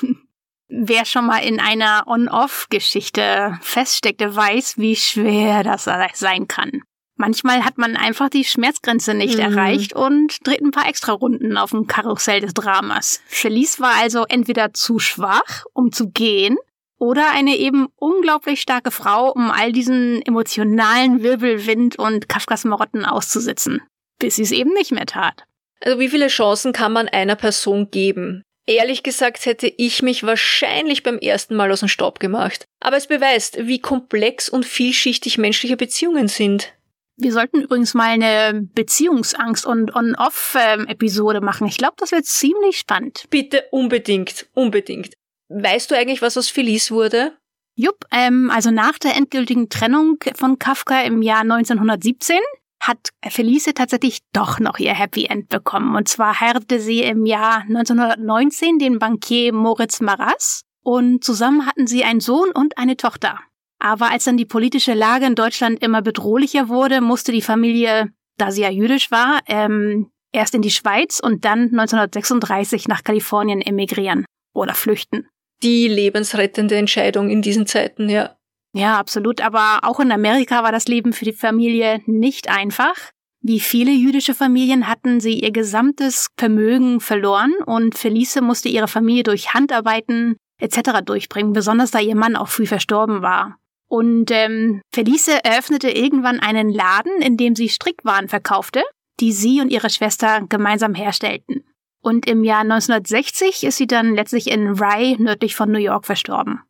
S2: Wer schon mal in einer On-Off-Geschichte feststeckte, weiß, wie schwer das sein kann. Manchmal hat man einfach die Schmerzgrenze nicht mhm. erreicht und dreht ein paar extra Runden auf dem Karussell des Dramas. Felice war also entweder zu schwach, um zu gehen, oder eine eben unglaublich starke Frau, um all diesen emotionalen Wirbelwind und Kafkas Marotten auszusitzen, bis sie es eben nicht mehr tat.
S3: Also wie viele Chancen kann man einer Person geben? Ehrlich gesagt hätte ich mich wahrscheinlich beim ersten Mal aus dem Staub gemacht. Aber es beweist, wie komplex und vielschichtig menschliche Beziehungen sind.
S2: Wir sollten übrigens mal eine Beziehungsangst- und On-Off-Episode machen. Ich glaube, das wird ziemlich spannend.
S3: Bitte unbedingt, unbedingt. Weißt du eigentlich, was aus Felice wurde?
S2: Jupp, ähm, also nach der endgültigen Trennung von Kafka im Jahr 1917 hat Felice tatsächlich doch noch ihr Happy End bekommen. Und zwar heiratete sie im Jahr 1919 den Bankier Moritz Maras und zusammen hatten sie einen Sohn und eine Tochter. Aber als dann die politische Lage in Deutschland immer bedrohlicher wurde, musste die Familie, da sie ja jüdisch war, ähm, erst in die Schweiz und dann 1936 nach Kalifornien emigrieren oder flüchten.
S3: Die lebensrettende Entscheidung in diesen Zeiten, ja.
S2: Ja, absolut. Aber auch in Amerika war das Leben für die Familie nicht einfach. Wie viele jüdische Familien hatten sie ihr gesamtes Vermögen verloren und Felice musste ihre Familie durch Handarbeiten etc. durchbringen, besonders da ihr Mann auch früh verstorben war. Und ähm, Felice eröffnete irgendwann einen Laden, in dem sie Strickwaren verkaufte, die sie und ihre Schwester gemeinsam herstellten. Und im Jahr 1960 ist sie dann letztlich in Rye nördlich von New York verstorben.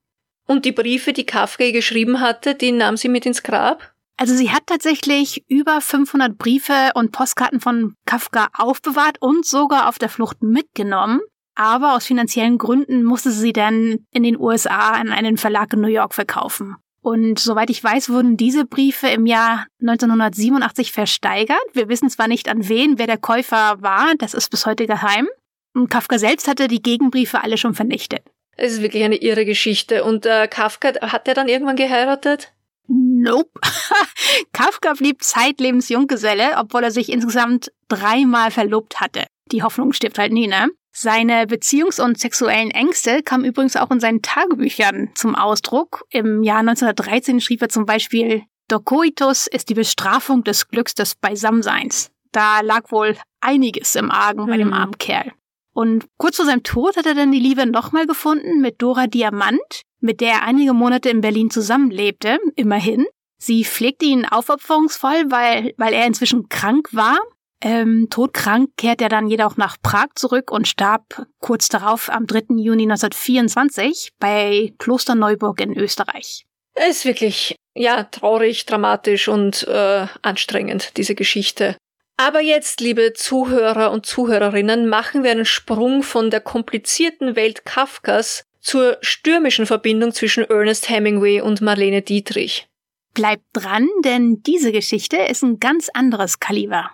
S3: Und die Briefe, die Kafka geschrieben hatte, die nahm sie mit ins Grab?
S2: Also sie hat tatsächlich über 500 Briefe und Postkarten von Kafka aufbewahrt und sogar auf der Flucht mitgenommen. Aber aus finanziellen Gründen musste sie dann in den USA an einen Verlag in New York verkaufen. Und soweit ich weiß, wurden diese Briefe im Jahr 1987 versteigert. Wir wissen zwar nicht an wen, wer der Käufer war, das ist bis heute geheim. Und Kafka selbst hatte die Gegenbriefe alle schon vernichtet.
S3: Es ist wirklich eine irre Geschichte. Und äh, Kafka, hat er dann irgendwann geheiratet?
S2: Nope. Kafka blieb zeitlebens Junggeselle, obwohl er sich insgesamt dreimal verlobt hatte. Die Hoffnung stirbt halt nie, ne? Seine Beziehungs- und sexuellen Ängste kamen übrigens auch in seinen Tagebüchern zum Ausdruck. Im Jahr 1913 schrieb er zum Beispiel, Dokoitus ist die Bestrafung des Glücks des Beisammenseins. Da lag wohl einiges im Argen bei dem hm. armen Kerl. Und kurz vor seinem Tod hat er dann die Liebe nochmal gefunden mit Dora Diamant, mit der er einige Monate in Berlin zusammenlebte, immerhin. Sie pflegte ihn aufopferungsvoll, weil, weil er inzwischen krank war. Ähm, todkrank kehrt er dann jedoch nach Prag zurück und starb kurz darauf am 3. Juni 1924 bei Klosterneuburg in Österreich.
S3: Es ist wirklich, ja, traurig, dramatisch und äh, anstrengend, diese Geschichte. Aber jetzt, liebe Zuhörer und Zuhörerinnen, machen wir einen Sprung von der komplizierten Welt Kafkas zur stürmischen Verbindung zwischen Ernest Hemingway und Marlene Dietrich.
S2: Bleibt dran, denn diese Geschichte ist ein ganz anderes Kaliber.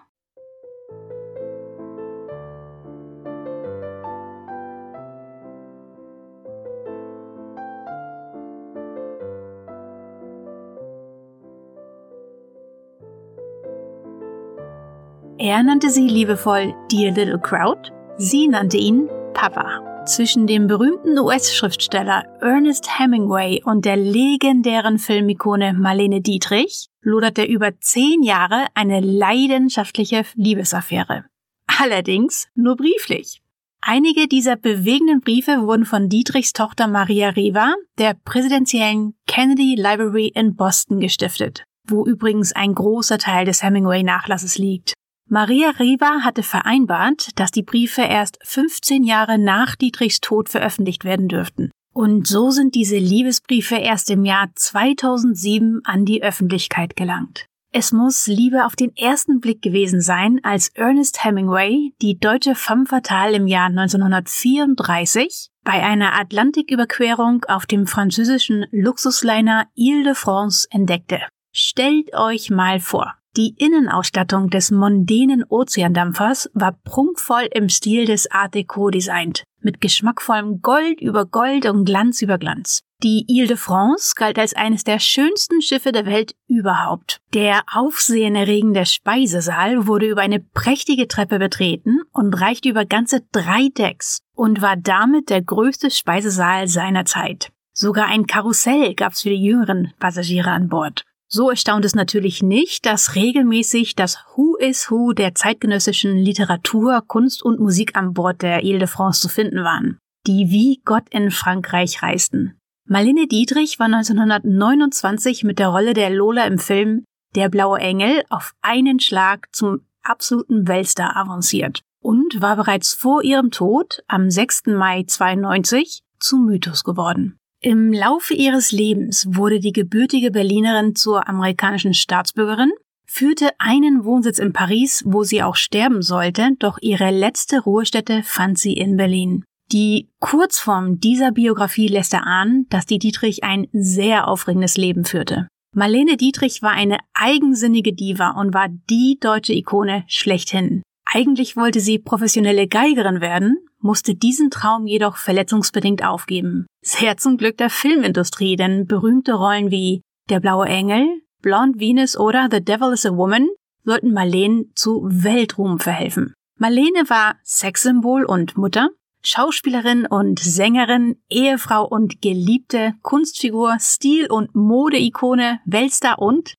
S2: Er nannte sie liebevoll Dear Little Crowd, sie nannte ihn Papa. Zwischen dem berühmten US-Schriftsteller Ernest Hemingway und der legendären Filmikone Marlene Dietrich loderte über zehn Jahre eine leidenschaftliche Liebesaffäre. Allerdings nur brieflich. Einige dieser bewegenden Briefe wurden von Dietrichs Tochter Maria Riva der präsidentiellen Kennedy Library in Boston gestiftet, wo übrigens ein großer Teil des Hemingway-Nachlasses liegt. Maria Riva hatte vereinbart, dass die Briefe erst 15 Jahre nach Dietrichs Tod veröffentlicht werden dürften. Und so sind diese Liebesbriefe erst im Jahr 2007 an die Öffentlichkeit gelangt. Es muss Liebe auf den ersten Blick gewesen sein, als Ernest Hemingway die deutsche femme fatale im Jahr 1934 bei einer Atlantiküberquerung auf dem französischen Luxusliner Ile de France entdeckte. Stellt euch mal vor, die Innenausstattung des mondänen Ozeandampfers war prunkvoll im Stil des Art Deco designt, mit geschmackvollem Gold über Gold und Glanz über Glanz. Die Ile de France galt als eines der schönsten Schiffe der Welt überhaupt. Der aufsehenerregende Speisesaal wurde über eine prächtige Treppe betreten und reichte über ganze drei Decks und war damit der größte Speisesaal seiner Zeit. Sogar ein Karussell gab's für die jüngeren Passagiere an Bord. So erstaunt es natürlich nicht, dass regelmäßig das Who is Who der zeitgenössischen Literatur, Kunst und Musik an Bord der Ile de France zu finden waren, die wie Gott in Frankreich reisten. Marlene Dietrich war 1929 mit der Rolle der Lola im Film Der blaue Engel auf einen Schlag zum absoluten Weltstar avanciert und war bereits vor ihrem Tod am 6. Mai 92 zum Mythos geworden. Im Laufe ihres Lebens wurde die gebürtige Berlinerin zur amerikanischen Staatsbürgerin, führte einen Wohnsitz in Paris, wo sie auch sterben sollte, doch ihre letzte Ruhestätte fand sie in Berlin. Die Kurzform dieser Biografie lässt erahnen, dass die Dietrich ein sehr aufregendes Leben führte. Marlene Dietrich war eine eigensinnige Diva und war die deutsche Ikone schlechthin. Eigentlich wollte sie professionelle Geigerin werden, musste diesen Traum jedoch verletzungsbedingt aufgeben. Sehr zum Glück der Filmindustrie, denn berühmte Rollen wie Der blaue Engel, Blonde Venus oder The Devil is a Woman sollten Marlene zu Weltruhm verhelfen. Marlene war Sexsymbol und Mutter, Schauspielerin und Sängerin, Ehefrau und Geliebte, Kunstfigur, Stil- und Modeikone, Weltstar und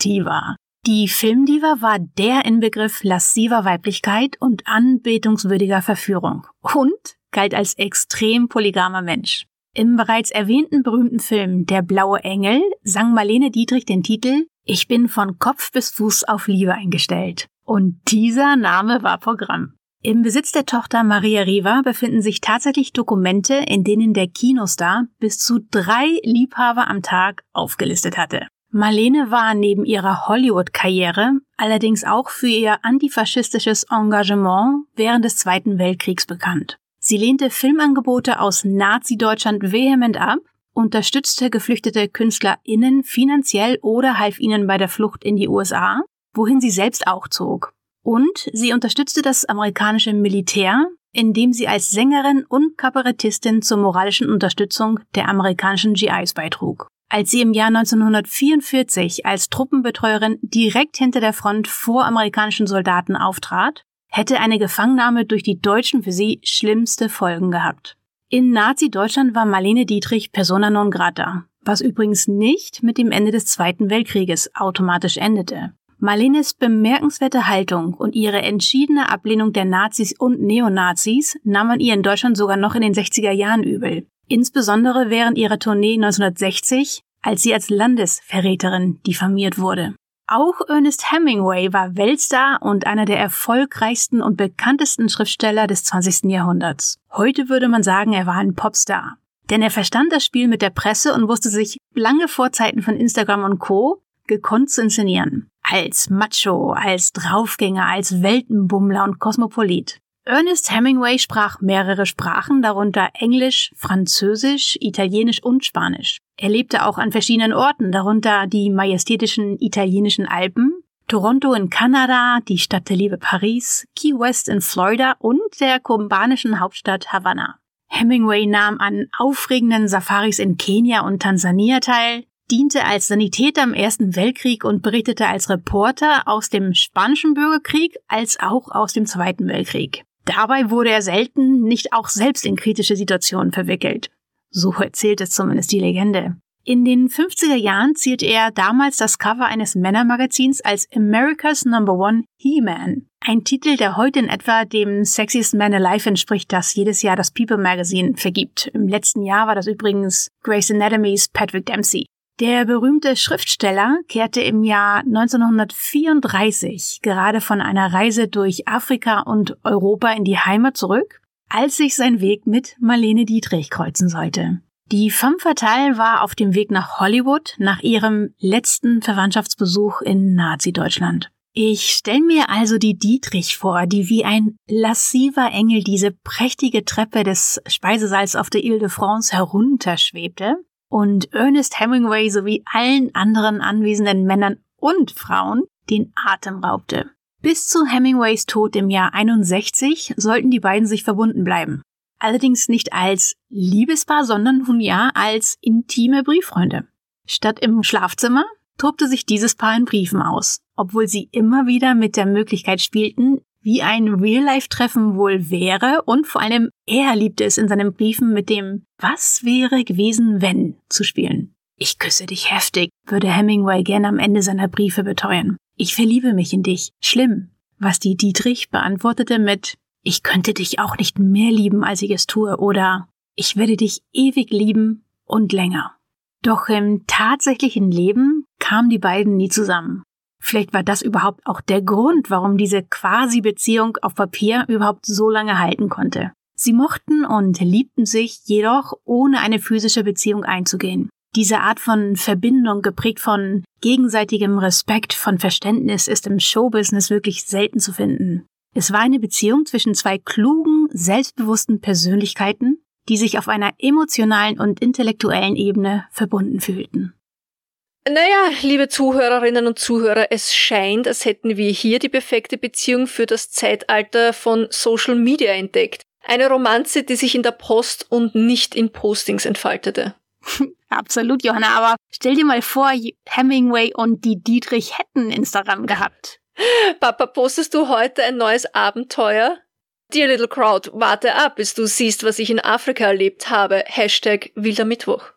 S2: Diva. Die Filmdiva war der Inbegriff lassiver Weiblichkeit und anbetungswürdiger Verführung und galt als extrem polygamer Mensch. Im bereits erwähnten berühmten Film Der blaue Engel sang Marlene Dietrich den Titel Ich bin von Kopf bis Fuß auf Liebe eingestellt. Und dieser Name war Programm. Im Besitz der Tochter Maria Riva befinden sich tatsächlich Dokumente, in denen der Kinostar bis zu drei Liebhaber am Tag aufgelistet hatte. Marlene war neben ihrer Hollywood-Karriere allerdings auch für ihr antifaschistisches Engagement während des Zweiten Weltkriegs bekannt. Sie lehnte Filmangebote aus Nazi-Deutschland vehement ab, unterstützte geflüchtete KünstlerInnen finanziell oder half ihnen bei der Flucht in die USA, wohin sie selbst auch zog. Und sie unterstützte das amerikanische Militär, indem sie als Sängerin und Kabarettistin zur moralischen Unterstützung der amerikanischen GIs beitrug. Als sie im Jahr 1944 als Truppenbetreuerin direkt hinter der Front vor amerikanischen Soldaten auftrat, hätte eine Gefangennahme durch die Deutschen für sie schlimmste Folgen gehabt. In Nazi-Deutschland war Marlene Dietrich persona non grata, was übrigens nicht mit dem Ende des Zweiten Weltkrieges automatisch endete. Marlenes bemerkenswerte Haltung und ihre entschiedene Ablehnung der Nazis und Neonazis nahm man ihr in Deutschland sogar noch in den 60er Jahren übel. Insbesondere während ihrer Tournee 1960, als sie als Landesverräterin diffamiert wurde. Auch Ernest Hemingway war Weltstar und einer der erfolgreichsten und bekanntesten Schriftsteller des 20. Jahrhunderts. Heute würde man sagen, er war ein Popstar. Denn er verstand das Spiel mit der Presse und wusste sich lange vor Zeiten von Instagram und Co gekonnt zu inszenieren. Als Macho, als Draufgänger, als Weltenbummler und Kosmopolit. Ernest Hemingway sprach mehrere Sprachen, darunter Englisch, Französisch, Italienisch und Spanisch. Er lebte auch an verschiedenen Orten, darunter die majestätischen italienischen Alpen, Toronto in Kanada, die Stadt der Liebe Paris, Key West in Florida und der kubanischen Hauptstadt Havanna. Hemingway nahm an aufregenden Safaris in Kenia und Tansania teil, diente als Sanitäter im Ersten Weltkrieg und berichtete als Reporter aus dem Spanischen Bürgerkrieg als auch aus dem Zweiten Weltkrieg. Dabei wurde er selten nicht auch selbst in kritische Situationen verwickelt. So erzählt es zumindest die Legende. In den 50er Jahren zierte er damals das Cover eines Männermagazins als America's Number One He-Man. Ein Titel, der heute in etwa dem Sexiest Man Alive entspricht, das jedes Jahr das People Magazine vergibt. Im letzten Jahr war das übrigens Grace Anatomy's Patrick Dempsey. Der berühmte Schriftsteller kehrte im Jahr 1934 gerade von einer Reise durch Afrika und Europa in die Heimat zurück, als sich sein Weg mit Marlene Dietrich kreuzen sollte. Die femme fatale war auf dem Weg nach Hollywood nach ihrem letzten Verwandtschaftsbesuch in Nazi-Deutschland. Ich stelle mir also die Dietrich vor, die wie ein lassiver Engel diese prächtige Treppe des Speisesaals auf der Ile de France herunterschwebte und Ernest Hemingway sowie allen anderen anwesenden Männern und Frauen den Atem raubte. Bis zu Hemingways Tod im Jahr 61 sollten die beiden sich verbunden bleiben. Allerdings nicht als Liebespaar, sondern nun ja als intime Brieffreunde. Statt im Schlafzimmer tobte sich dieses Paar in Briefen aus, obwohl sie immer wieder mit der Möglichkeit spielten, wie ein Real-Life-Treffen wohl wäre und vor allem er liebte es in seinen Briefen mit dem Was wäre gewesen, wenn zu spielen. Ich küsse dich heftig, würde Hemingway gerne am Ende seiner Briefe beteuern. Ich verliebe mich in dich. Schlimm. Was die Dietrich beantwortete mit Ich könnte dich auch nicht mehr lieben, als ich es tue, oder Ich werde dich ewig lieben und länger. Doch im tatsächlichen Leben kamen die beiden nie zusammen. Vielleicht war das überhaupt auch der Grund, warum diese Quasi-Beziehung auf Papier überhaupt so lange halten konnte. Sie mochten und liebten sich jedoch ohne eine physische Beziehung einzugehen. Diese Art von Verbindung, geprägt von gegenseitigem Respekt, von Verständnis, ist im Showbusiness wirklich selten zu finden. Es war eine Beziehung zwischen zwei klugen, selbstbewussten Persönlichkeiten, die sich auf einer emotionalen und intellektuellen Ebene verbunden fühlten.
S3: Naja, liebe Zuhörerinnen und Zuhörer, es scheint, als hätten wir hier die perfekte Beziehung für das Zeitalter von Social Media entdeckt. Eine Romanze, die sich in der Post und nicht in Postings entfaltete.
S2: Absolut, Johanna, aber stell dir mal vor, Hemingway und die Dietrich hätten Instagram gehabt.
S3: Papa, postest du heute ein neues Abenteuer? Dear Little Crowd, warte ab, bis du siehst, was ich in Afrika erlebt habe. Hashtag Wilder Mittwoch.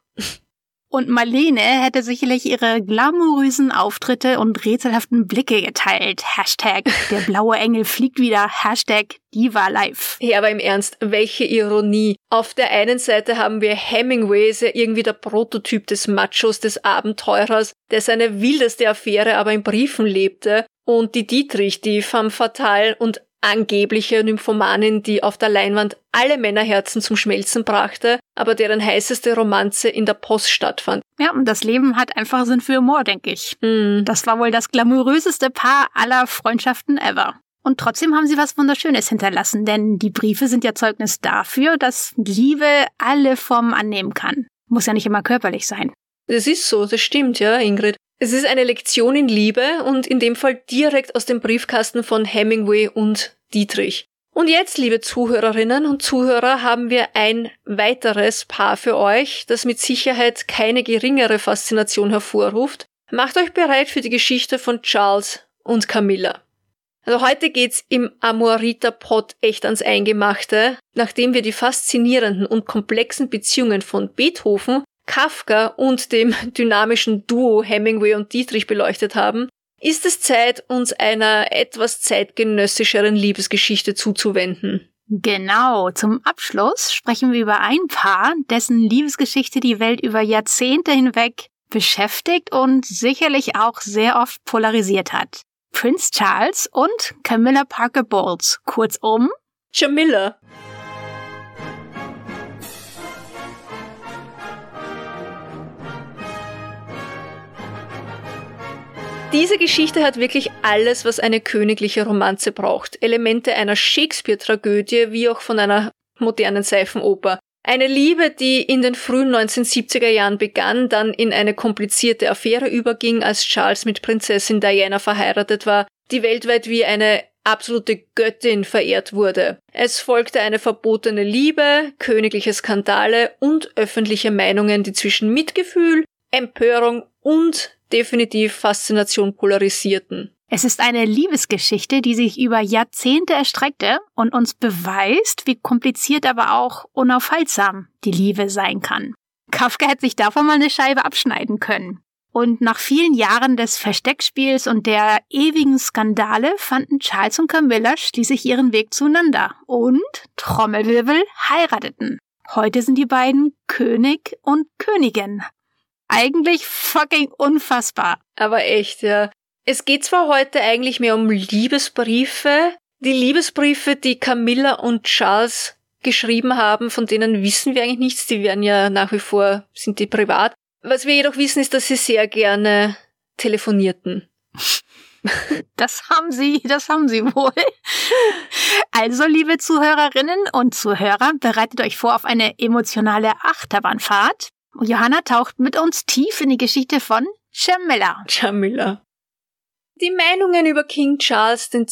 S2: Und Marlene hätte sicherlich ihre glamourösen Auftritte und rätselhaften Blicke geteilt. Hashtag der blaue Engel fliegt wieder. Hashtag Diva Live.
S3: Ja, aber im Ernst, welche Ironie. Auf der einen Seite haben wir Hemingway, irgendwie der Prototyp des Machos, des Abenteurers, der seine wildeste Affäre aber in Briefen lebte. Und die Dietrich, die femme fatale und angebliche Nymphomanin, die auf der Leinwand alle Männerherzen zum Schmelzen brachte, aber deren heißeste Romanze in der Post stattfand.
S2: Ja, und das Leben hat einfach Sinn für Humor, denke ich. Mm. Das war wohl das glamouröseste Paar aller Freundschaften ever. Und trotzdem haben sie was Wunderschönes hinterlassen, denn die Briefe sind ja Zeugnis dafür, dass Liebe alle Formen annehmen kann. Muss ja nicht immer körperlich sein.
S3: Das ist so, das stimmt, ja, Ingrid. Es ist eine Lektion in Liebe und in dem Fall direkt aus dem Briefkasten von Hemingway und Dietrich. Und jetzt, liebe Zuhörerinnen und Zuhörer, haben wir ein weiteres Paar für euch, das mit Sicherheit keine geringere Faszination hervorruft. Macht euch bereit für die Geschichte von Charles und Camilla. Also heute geht's im Amorita Pod echt ans Eingemachte, nachdem wir die faszinierenden und komplexen Beziehungen von Beethoven Kafka und dem dynamischen Duo Hemingway und Dietrich beleuchtet haben, ist es Zeit, uns einer etwas zeitgenössischeren Liebesgeschichte zuzuwenden.
S2: Genau, zum Abschluss sprechen wir über ein Paar, dessen Liebesgeschichte die Welt über Jahrzehnte hinweg beschäftigt und sicherlich auch sehr oft polarisiert hat. Prince Charles und Camilla Parker Bowles, kurzum
S3: Jamila. Diese Geschichte hat wirklich alles, was eine königliche Romanze braucht. Elemente einer Shakespeare-Tragödie wie auch von einer modernen Seifenoper. Eine Liebe, die in den frühen 1970er Jahren begann, dann in eine komplizierte Affäre überging, als Charles mit Prinzessin Diana verheiratet war, die weltweit wie eine absolute Göttin verehrt wurde. Es folgte eine verbotene Liebe, königliche Skandale und öffentliche Meinungen, die zwischen Mitgefühl, Empörung und definitiv Faszination polarisierten.
S2: Es ist eine Liebesgeschichte, die sich über Jahrzehnte erstreckte und uns beweist, wie kompliziert, aber auch unaufhaltsam die Liebe sein kann. Kafka hätte sich davon mal eine Scheibe abschneiden können. Und nach vielen Jahren des Versteckspiels und der ewigen Skandale fanden Charles und Camilla schließlich ihren Weg zueinander und Trommelwirbel heirateten. Heute sind die beiden König und Königin eigentlich fucking unfassbar.
S3: Aber echt, ja. Es geht zwar heute eigentlich mehr um Liebesbriefe, die Liebesbriefe, die Camilla und Charles geschrieben haben, von denen wissen wir eigentlich nichts. Die werden ja nach wie vor, sind die privat. Was wir jedoch wissen, ist, dass sie sehr gerne telefonierten.
S2: Das haben Sie, das haben Sie wohl. Also, liebe Zuhörerinnen und Zuhörer, bereitet euch vor auf eine emotionale Achterbahnfahrt. Johanna taucht mit uns tief in die Geschichte von Jamila.
S3: Jamila. Die Meinungen über King Charles II.,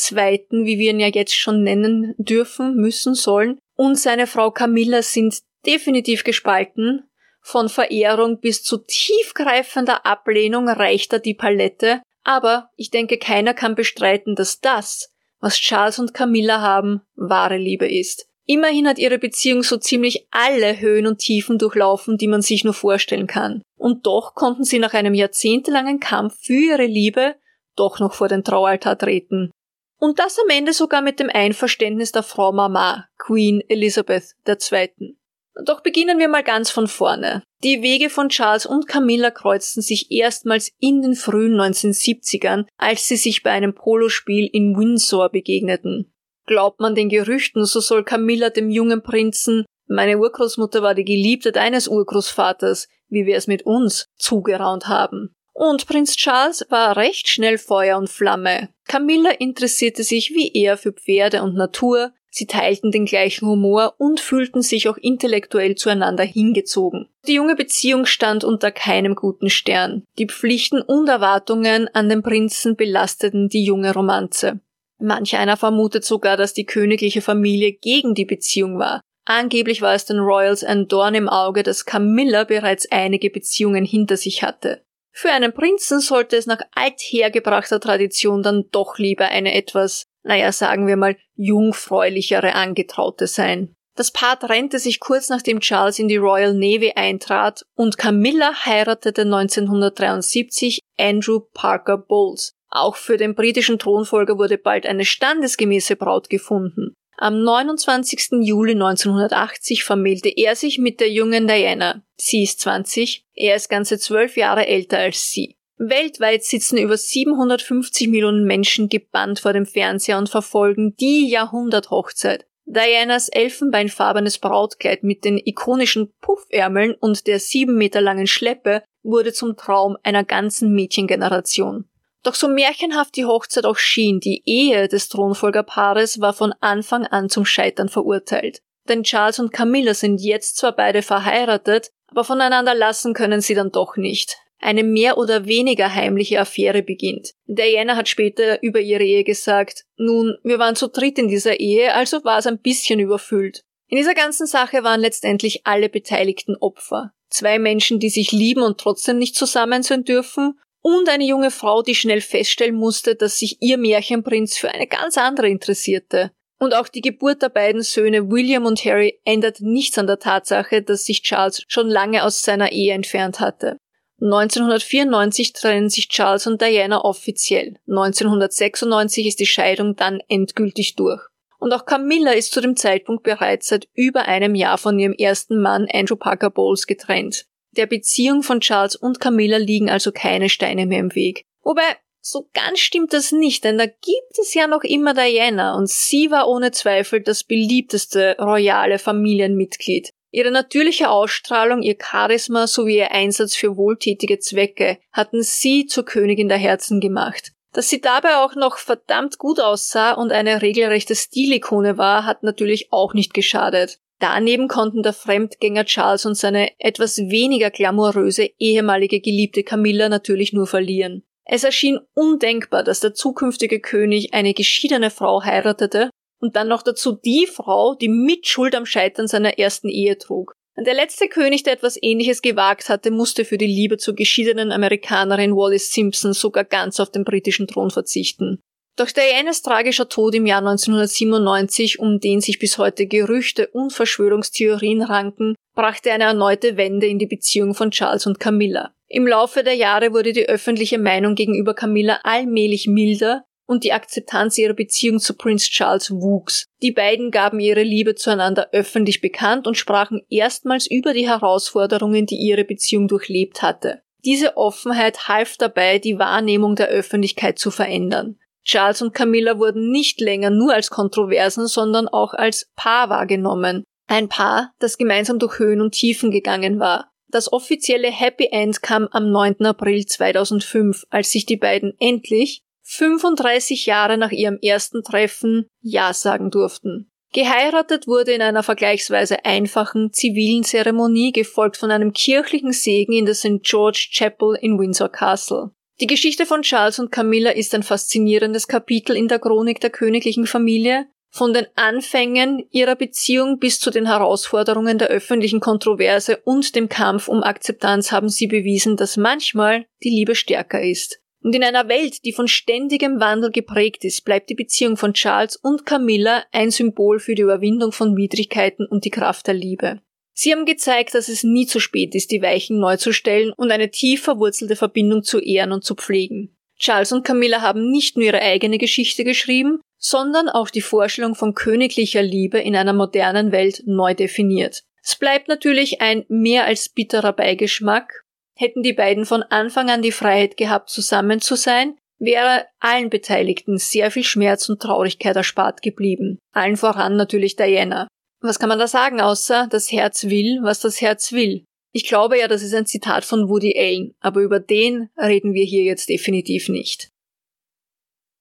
S3: wie wir ihn ja jetzt schon nennen dürfen, müssen, sollen, und seine Frau Camilla sind definitiv gespalten. Von Verehrung bis zu tiefgreifender Ablehnung reicht da die Palette, aber ich denke, keiner kann bestreiten, dass das, was Charles und Camilla haben, wahre Liebe ist. Immerhin hat ihre Beziehung so ziemlich alle Höhen und Tiefen durchlaufen, die man sich nur vorstellen kann. Und doch konnten sie nach einem jahrzehntelangen Kampf für ihre Liebe doch noch vor den Traualtar treten. Und das am Ende sogar mit dem Einverständnis der Frau Mama, Queen Elizabeth II. Doch beginnen wir mal ganz von vorne. Die Wege von Charles und Camilla kreuzten sich erstmals in den frühen 1970ern, als sie sich bei einem Polospiel in Windsor begegneten. Glaubt man den Gerüchten, so soll Camilla dem jungen Prinzen meine Urgroßmutter war die Geliebte deines Urgroßvaters, wie wir es mit uns zugeraunt haben. Und Prinz Charles war recht schnell Feuer und Flamme. Camilla interessierte sich wie er für Pferde und Natur, Sie teilten den gleichen Humor und fühlten sich auch intellektuell zueinander hingezogen. Die junge Beziehung stand unter keinem guten Stern. Die Pflichten und Erwartungen an den Prinzen belasteten die junge Romanze. Manch einer vermutet sogar, dass die königliche Familie gegen die Beziehung war. Angeblich war es den Royals ein Dorn im Auge, dass Camilla bereits einige Beziehungen hinter sich hatte. Für einen Prinzen sollte es nach althergebrachter Tradition dann doch lieber eine etwas naja, sagen wir mal, jungfräulichere Angetraute sein. Das Paar trennte sich kurz nachdem Charles in die Royal Navy eintrat und Camilla heiratete 1973 Andrew Parker Bowles. Auch für den britischen Thronfolger wurde bald eine standesgemäße Braut gefunden. Am 29. Juli 1980 vermählte er sich mit der jungen Diana. Sie ist 20, er ist ganze zwölf Jahre älter als sie. Weltweit sitzen über 750 Millionen Menschen gebannt vor dem Fernseher und verfolgen die Jahrhunderthochzeit. Dianas elfenbeinfarbenes Brautkleid mit den ikonischen Puffärmeln und der sieben Meter langen Schleppe wurde zum Traum einer ganzen Mädchengeneration. Doch so märchenhaft die Hochzeit auch schien, die Ehe des Thronfolgerpaares war von Anfang an zum Scheitern verurteilt. Denn Charles und Camilla sind jetzt zwar beide verheiratet, aber voneinander lassen können sie dann doch nicht eine mehr oder weniger heimliche Affäre beginnt. Diana hat später über ihre Ehe gesagt, nun, wir waren zu dritt in dieser Ehe, also war es ein bisschen überfüllt. In dieser ganzen Sache waren letztendlich alle Beteiligten Opfer. Zwei Menschen, die sich lieben und trotzdem nicht zusammen sein dürfen, und eine junge Frau, die schnell feststellen musste, dass sich ihr Märchenprinz für eine ganz andere interessierte. Und auch die Geburt der beiden Söhne William und Harry ändert nichts an der Tatsache, dass sich Charles schon lange aus seiner Ehe entfernt hatte. 1994 trennen sich Charles und Diana offiziell. 1996 ist die Scheidung dann endgültig durch. Und auch Camilla ist zu dem Zeitpunkt bereits seit über einem Jahr von ihrem ersten Mann Andrew Parker Bowles getrennt. Der Beziehung von Charles und Camilla liegen also keine Steine mehr im Weg. Wobei, so ganz stimmt das nicht, denn da gibt es ja noch immer Diana und sie war ohne Zweifel das beliebteste royale Familienmitglied. Ihre natürliche Ausstrahlung, ihr Charisma sowie ihr Einsatz für wohltätige Zwecke hatten sie zur Königin der Herzen gemacht. Dass sie dabei auch noch verdammt gut aussah und eine regelrechte Stilikone war, hat natürlich auch nicht geschadet. Daneben konnten der Fremdgänger Charles und seine etwas weniger glamouröse ehemalige Geliebte Camilla natürlich nur verlieren. Es erschien undenkbar, dass der zukünftige König eine geschiedene Frau heiratete und dann noch dazu die Frau, die Mitschuld am Scheitern seiner ersten Ehe trug. Und der letzte König, der etwas ähnliches gewagt hatte, musste für die Liebe zur geschiedenen Amerikanerin Wallis Simpson sogar ganz auf den britischen Thron verzichten. Doch Dianas tragischer Tod im Jahr 1997, um den sich bis heute Gerüchte und Verschwörungstheorien ranken, brachte eine erneute Wende in die Beziehung von Charles und Camilla. Im Laufe der Jahre wurde die öffentliche Meinung gegenüber Camilla allmählich milder, und die Akzeptanz ihrer Beziehung zu Prince Charles wuchs. Die beiden gaben ihre Liebe zueinander öffentlich bekannt und sprachen erstmals über die Herausforderungen, die ihre Beziehung durchlebt hatte. Diese Offenheit half dabei, die Wahrnehmung der Öffentlichkeit zu verändern. Charles und Camilla wurden nicht länger nur als Kontroversen, sondern auch als Paar wahrgenommen. Ein Paar, das gemeinsam durch Höhen und Tiefen gegangen war. Das offizielle Happy End kam am 9. April 2005, als sich die beiden endlich 35 Jahre nach ihrem ersten Treffen Ja sagen durften. Geheiratet wurde in einer vergleichsweise einfachen zivilen Zeremonie, gefolgt von einem kirchlichen Segen in der St. George Chapel in Windsor Castle. Die Geschichte von Charles und Camilla ist ein faszinierendes Kapitel in der Chronik der königlichen Familie, von den Anfängen ihrer Beziehung bis zu den Herausforderungen der öffentlichen Kontroverse und dem Kampf um Akzeptanz haben sie bewiesen, dass manchmal die Liebe stärker ist. Und in einer Welt, die von ständigem Wandel geprägt ist, bleibt die Beziehung von Charles und Camilla ein Symbol für die Überwindung von Widrigkeiten und die Kraft der Liebe. Sie haben gezeigt, dass es nie zu spät ist, die Weichen neu zu stellen und eine tief verwurzelte Verbindung zu ehren und zu pflegen. Charles und Camilla haben nicht nur ihre eigene Geschichte geschrieben, sondern auch die Vorstellung von königlicher Liebe in einer modernen Welt neu definiert. Es bleibt natürlich ein mehr als bitterer Beigeschmack. Hätten die beiden von Anfang an die Freiheit gehabt, zusammen zu sein, wäre allen Beteiligten sehr viel Schmerz und Traurigkeit erspart geblieben. Allen voran natürlich Diana. Was kann man da sagen, außer das Herz will, was das Herz will? Ich glaube ja, das ist ein Zitat von Woody Allen, aber über den reden wir hier jetzt definitiv nicht.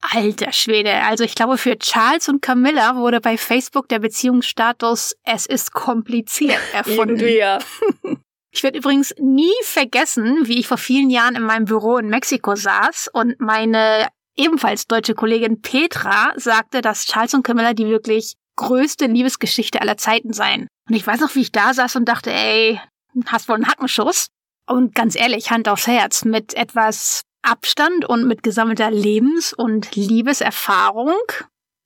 S2: Alter Schwede, also ich glaube, für Charles und Camilla wurde bei Facebook der Beziehungsstatus Es ist kompliziert erfunden.
S3: ja.
S2: Ich werde übrigens nie vergessen, wie ich vor vielen Jahren in meinem Büro in Mexiko saß und meine ebenfalls deutsche Kollegin Petra sagte, dass Charles und Camilla die wirklich größte Liebesgeschichte aller Zeiten sein. Und ich weiß noch, wie ich da saß und dachte, ey, hast wohl einen Hackenschuss. Und ganz ehrlich, Hand aufs Herz, mit etwas Abstand und mit gesammelter Lebens- und Liebeserfahrung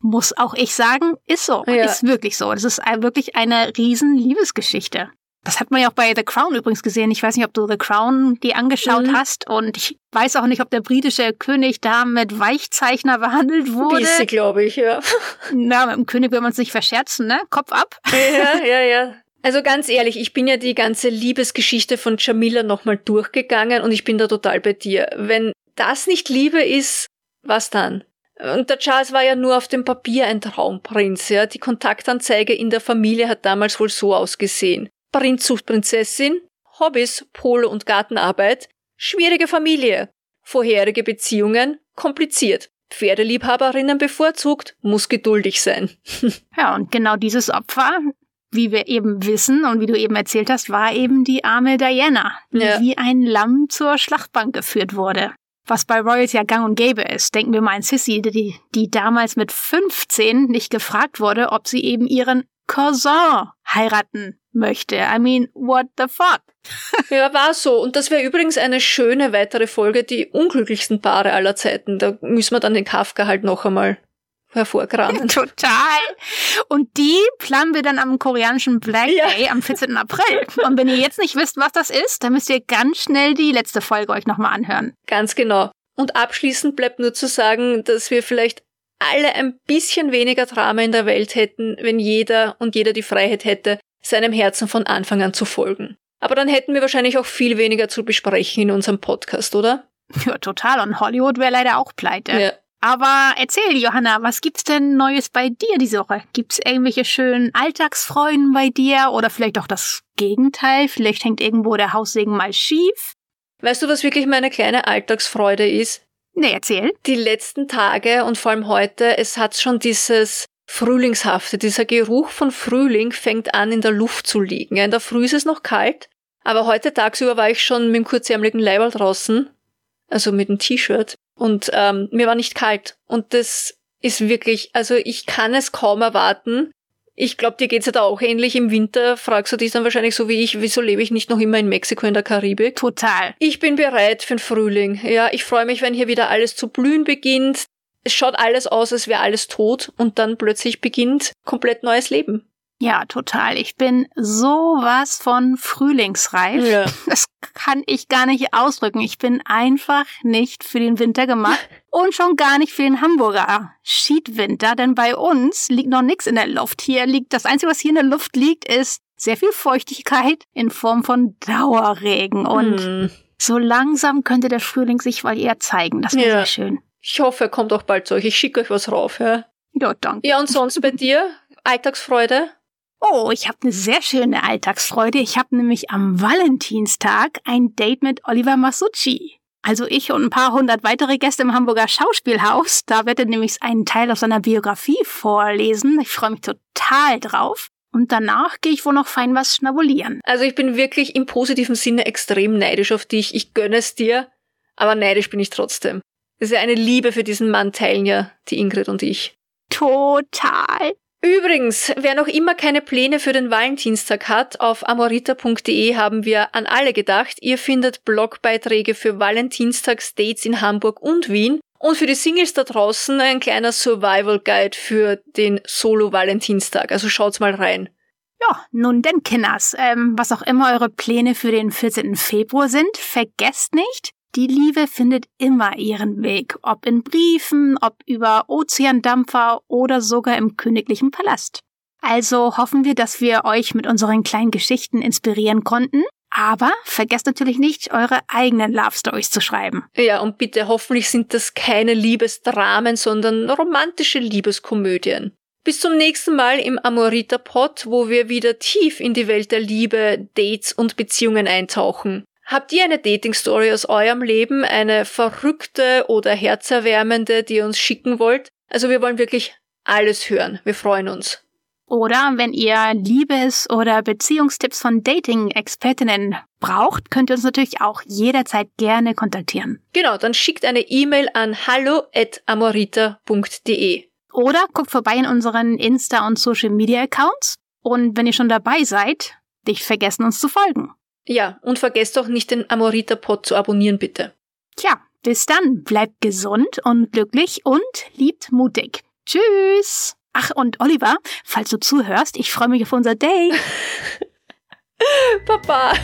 S2: muss auch ich sagen, ist so. Ja. Ist wirklich so. Das ist wirklich eine riesen Liebesgeschichte. Das hat man ja auch bei The Crown übrigens gesehen. Ich weiß nicht, ob du The Crown die angeschaut mhm. hast. Und ich weiß auch nicht, ob der britische König da mit Weichzeichner behandelt wurde.
S3: Bisschen, glaube ich, ja.
S2: Na, mit dem König will man es nicht verscherzen, ne? Kopf ab.
S3: Ja, ja, ja. Also ganz ehrlich, ich bin ja die ganze Liebesgeschichte von Jamila nochmal durchgegangen und ich bin da total bei dir. Wenn das nicht Liebe ist, was dann? Und der Charles war ja nur auf dem Papier ein Traumprinz, ja. Die Kontaktanzeige in der Familie hat damals wohl so ausgesehen. Prinz sucht Prinzessin, Hobbys, Polo und Gartenarbeit, schwierige Familie, vorherige Beziehungen, kompliziert. Pferdeliebhaberinnen bevorzugt, muss geduldig sein.
S2: ja, und genau dieses Opfer, wie wir eben wissen und wie du eben erzählt hast, war eben die arme Diana, die ja. wie ein Lamm zur Schlachtbank geführt wurde. Was bei Royals ja gang und gäbe ist. Denken wir mal an Sissy, die, die damals mit 15 nicht gefragt wurde, ob sie eben ihren Cousin heiraten möchte. I mean, what the fuck?
S3: ja, war so. Und das wäre übrigens eine schöne weitere Folge, die unglücklichsten Paare aller Zeiten. Da müssen wir dann den Kafka halt noch einmal hervorkramen.
S2: Total. Und die planen wir dann am koreanischen Black Day ja. am 14. April. Und wenn ihr jetzt nicht wisst, was das ist, dann müsst ihr ganz schnell die letzte Folge euch nochmal anhören.
S3: Ganz genau. Und abschließend bleibt nur zu sagen, dass wir vielleicht alle ein bisschen weniger Drama in der Welt hätten, wenn jeder und jeder die Freiheit hätte, seinem Herzen von Anfang an zu folgen. Aber dann hätten wir wahrscheinlich auch viel weniger zu besprechen in unserem Podcast, oder?
S2: Ja, total. Und Hollywood wäre leider auch pleite. Ja. Aber erzähl, Johanna, was gibt's denn Neues bei dir diese Woche? Gibt's irgendwelche schönen Alltagsfreuden bei dir oder vielleicht auch das Gegenteil? Vielleicht hängt irgendwo der Haussegen mal schief?
S3: Weißt du, was wirklich meine kleine Alltagsfreude ist?
S2: Nee, erzähl.
S3: Die letzten Tage und vor allem heute, es hat schon dieses Frühlingshafte, dieser Geruch von Frühling fängt an in der Luft zu liegen. in der Früh ist es noch kalt, aber heute tagsüber war ich schon mit dem kurzärmeligen Leiberl draußen, also mit dem T-Shirt und ähm, mir war nicht kalt. Und das ist wirklich, also ich kann es kaum erwarten. Ich glaube, dir geht's ja da auch ähnlich. Im Winter fragst du dich dann wahrscheinlich so wie ich, wieso lebe ich nicht noch immer in Mexiko in der Karibik?
S2: Total.
S3: Ich bin bereit für den Frühling. Ja, ich freue mich, wenn hier wieder alles zu blühen beginnt. Es schaut alles aus, als wäre alles tot und dann plötzlich beginnt komplett neues Leben.
S2: Ja, total. Ich bin sowas von frühlingsreif. Ja. Das kann ich gar nicht ausdrücken. Ich bin einfach nicht für den Winter gemacht und schon gar nicht für den Hamburger Schiedwinter, denn bei uns liegt noch nichts in der Luft. Hier liegt das einzige, was hier in der Luft liegt, ist sehr viel Feuchtigkeit in Form von Dauerregen und hm. so langsam könnte der Frühling sich mal eher zeigen. Das wäre ja. sehr schön.
S3: Ich hoffe, er kommt auch bald zu euch. Ich schicke euch was rauf, ja.
S2: Ja, danke.
S3: Ja, und sonst bei dir? Alltagsfreude?
S2: Oh, ich habe eine sehr schöne Alltagsfreude. Ich habe nämlich am Valentinstag ein Date mit Oliver Masucci. Also ich und ein paar hundert weitere Gäste im Hamburger Schauspielhaus. Da wird er nämlich einen Teil aus seiner Biografie vorlesen. Ich freue mich total drauf. Und danach gehe ich wohl noch fein was schnabulieren.
S3: Also ich bin wirklich im positiven Sinne extrem neidisch auf dich. Ich gönne es dir, aber neidisch bin ich trotzdem. Es ist ja eine Liebe für diesen Mann teilen ja die Ingrid und ich.
S2: Total.
S3: Übrigens, wer noch immer keine Pläne für den Valentinstag hat, auf amorita.de haben wir an alle gedacht. Ihr findet Blogbeiträge für Valentinstagsdates in Hamburg und Wien und für die Singles da draußen ein kleiner Survival Guide für den Solo-Valentinstag. Also schaut's mal rein.
S2: Ja, nun denn, Kinders, ähm, was auch immer eure Pläne für den 14. Februar sind, vergesst nicht, die Liebe findet immer ihren Weg, ob in Briefen, ob über Ozeandampfer oder sogar im königlichen Palast. Also hoffen wir, dass wir euch mit unseren kleinen Geschichten inspirieren konnten. Aber vergesst natürlich nicht, eure eigenen Love Stories zu schreiben.
S3: Ja, und bitte, hoffentlich sind das keine Liebesdramen, sondern romantische Liebeskomödien. Bis zum nächsten Mal im Amorita Pod, wo wir wieder tief in die Welt der Liebe, Dates und Beziehungen eintauchen. Habt ihr eine Dating-Story aus eurem Leben, eine verrückte oder herzerwärmende, die ihr uns schicken wollt? Also wir wollen wirklich alles hören. Wir freuen uns.
S2: Oder wenn ihr Liebes- oder Beziehungstipps von Dating-Expertinnen braucht, könnt ihr uns natürlich auch jederzeit gerne kontaktieren.
S3: Genau, dann schickt eine E-Mail an hallo@amorita.de.
S2: Oder guckt vorbei in unseren Insta- und Social-Media-Accounts. Und wenn ihr schon dabei seid, nicht vergessen, uns zu folgen.
S3: Ja, und vergesst auch nicht den Amorita-Pod zu abonnieren, bitte.
S2: Tja, bis dann. Bleibt gesund und glücklich und liebt mutig. Tschüss. Ach, und Oliver, falls du zuhörst, ich freue mich auf unser Date.
S3: Papa.